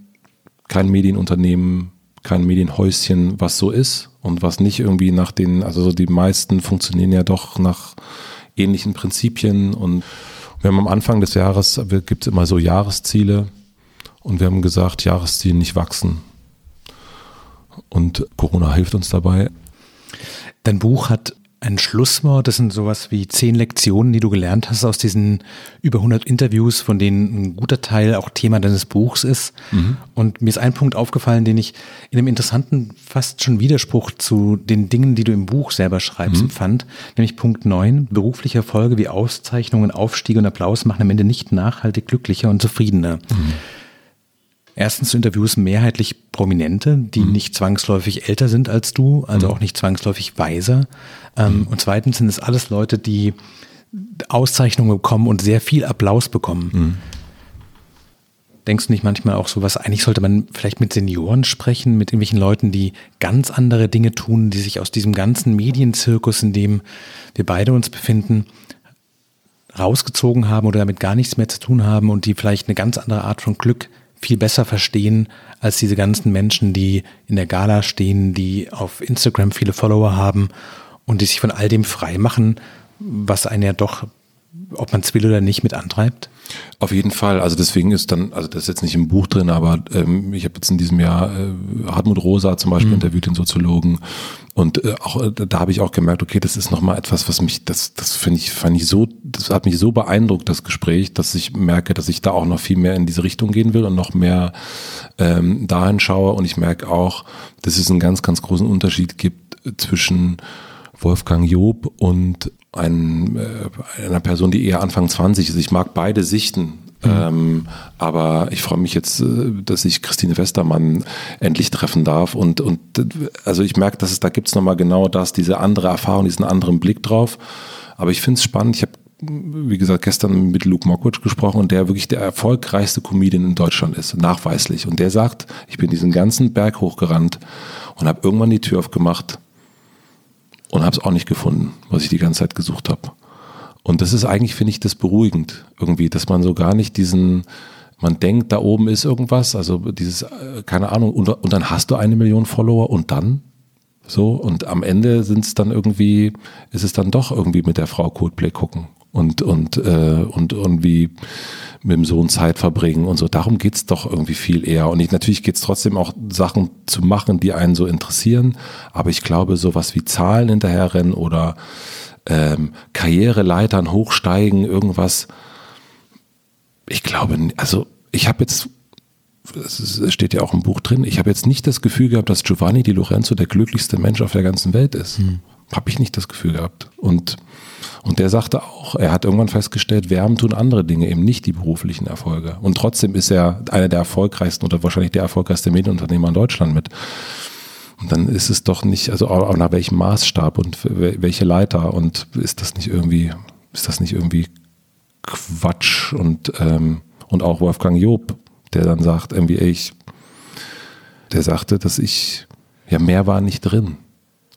kein Medienunternehmen, kein Medienhäuschen, was so ist und was nicht irgendwie nach den, also so die meisten funktionieren ja doch nach ähnlichen Prinzipien und wir haben am Anfang des Jahres, gibt es immer so Jahresziele und wir haben gesagt, Jahresziele nicht wachsen. Und Corona hilft uns dabei. Dein Buch hat ein Schlusswort, das sind sowas wie zehn Lektionen, die du gelernt hast aus diesen über 100 Interviews, von denen ein guter Teil auch Thema deines Buchs ist. Mhm. Und mir ist ein Punkt aufgefallen, den ich in einem interessanten, fast schon Widerspruch zu den Dingen, die du im Buch selber schreibst, mhm. fand. Nämlich Punkt 9, berufliche Erfolge wie Auszeichnungen, Aufstiege und Applaus machen am Ende nicht nachhaltig glücklicher und zufriedener. Mhm. Erstens, du interviewst mehrheitlich Prominente, die mhm. nicht zwangsläufig älter sind als du, also mhm. auch nicht zwangsläufig weiser. Ähm, mhm. Und zweitens sind es alles Leute, die Auszeichnungen bekommen und sehr viel Applaus bekommen. Mhm. Denkst du nicht manchmal auch so was, eigentlich sollte man vielleicht mit Senioren sprechen, mit irgendwelchen Leuten, die ganz andere Dinge tun, die sich aus diesem ganzen Medienzirkus, in dem wir beide uns befinden, rausgezogen haben oder damit gar nichts mehr zu tun haben und die vielleicht eine ganz andere Art von Glück viel besser verstehen als diese ganzen Menschen, die in der Gala stehen, die auf Instagram viele Follower haben und die sich von all dem frei machen, was einen ja doch, ob man es will oder nicht, mit antreibt? Auf jeden Fall. Also deswegen ist dann, also das ist jetzt nicht im Buch drin, aber ähm, ich habe jetzt in diesem Jahr äh, Hartmut Rosa zum Beispiel mhm. interviewt, den Soziologen. Und äh, auch äh, da habe ich auch gemerkt, okay, das ist nochmal etwas, was mich, das, das finde ich, fand ich so, das hat mich so beeindruckt, das Gespräch, dass ich merke, dass ich da auch noch viel mehr in diese Richtung gehen will und noch mehr ähm, dahin schaue. Und ich merke auch, dass es einen ganz, ganz großen Unterschied gibt zwischen Wolfgang Job und ein, äh, einer Person, die eher Anfang 20 ist. Ich mag beide Sichten. Mhm. Ähm, aber ich freue mich jetzt, äh, dass ich Christine Westermann endlich treffen darf. Und, und also ich merke, dass es da gibt es nochmal genau das, diese andere Erfahrung, diesen anderen Blick drauf. Aber ich finde es spannend. Ich habe, wie gesagt, gestern mit Luke Mockridge gesprochen und der wirklich der erfolgreichste Comedian in Deutschland ist, nachweislich. Und der sagt, ich bin diesen ganzen Berg hochgerannt und habe irgendwann die Tür aufgemacht und habe es auch nicht gefunden, was ich die ganze Zeit gesucht habe. Und das ist eigentlich, finde ich, das beruhigend irgendwie, dass man so gar nicht diesen, man denkt, da oben ist irgendwas, also dieses, äh, keine Ahnung, und, und dann hast du eine Million Follower und dann? So, und am Ende sind es dann irgendwie, ist es dann doch irgendwie mit der Frau Coldplay gucken und, und, äh, und irgendwie mit dem Sohn Zeit verbringen und so. Darum geht's doch irgendwie viel eher. Und ich, natürlich geht's trotzdem auch, Sachen zu machen, die einen so interessieren. Aber ich glaube, sowas wie Zahlen hinterherrennen oder ähm, Karriereleitern hochsteigen, irgendwas. Ich glaube, also ich habe jetzt es steht ja auch im Buch drin, ich habe jetzt nicht das Gefühl gehabt, dass Giovanni Di Lorenzo der glücklichste Mensch auf der ganzen Welt ist. Hm. Habe ich nicht das Gefühl gehabt. Und, und der sagte auch, er hat irgendwann festgestellt, Werben tun andere Dinge, eben nicht die beruflichen Erfolge. Und trotzdem ist er einer der erfolgreichsten oder wahrscheinlich der erfolgreichste Medienunternehmer in Deutschland mit. Und dann ist es doch nicht, also auch nach welchem Maßstab und welche Leiter und ist das nicht irgendwie, ist das nicht irgendwie Quatsch und, ähm, und auch Wolfgang Job, der dann sagt, irgendwie, ich, der sagte, dass ich, ja, mehr war nicht drin.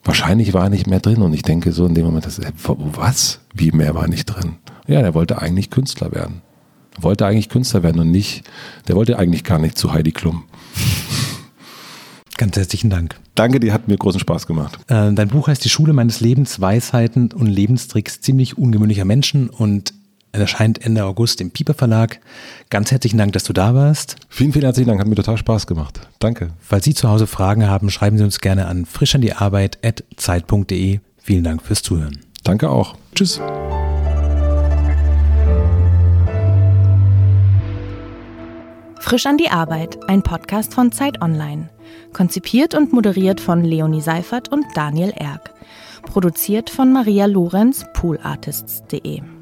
Wahrscheinlich war nicht mehr drin und ich denke so in dem Moment, dass, äh, was? Wie mehr war nicht drin? Ja, der wollte eigentlich Künstler werden. Wollte eigentlich Künstler werden und nicht, der wollte eigentlich gar nicht zu Heidi Klum. Ganz herzlichen Dank. Danke, die hat mir großen Spaß gemacht. Äh, dein Buch heißt Die Schule meines Lebens, Weisheiten und Lebenstricks ziemlich ungewöhnlicher Menschen und erscheint Ende August im Pieper Verlag. Ganz herzlichen Dank, dass du da warst. Vielen, vielen herzlichen Dank, hat mir total Spaß gemacht. Danke. Falls Sie zu Hause Fragen haben, schreiben Sie uns gerne an frischandiearbeit.zeit.de. Vielen Dank fürs Zuhören. Danke auch. Tschüss. Frisch an die Arbeit, ein Podcast von Zeit Online. Konzipiert und moderiert von Leonie Seifert und Daniel Erck. Produziert von Maria Lorenz, poolartists.de.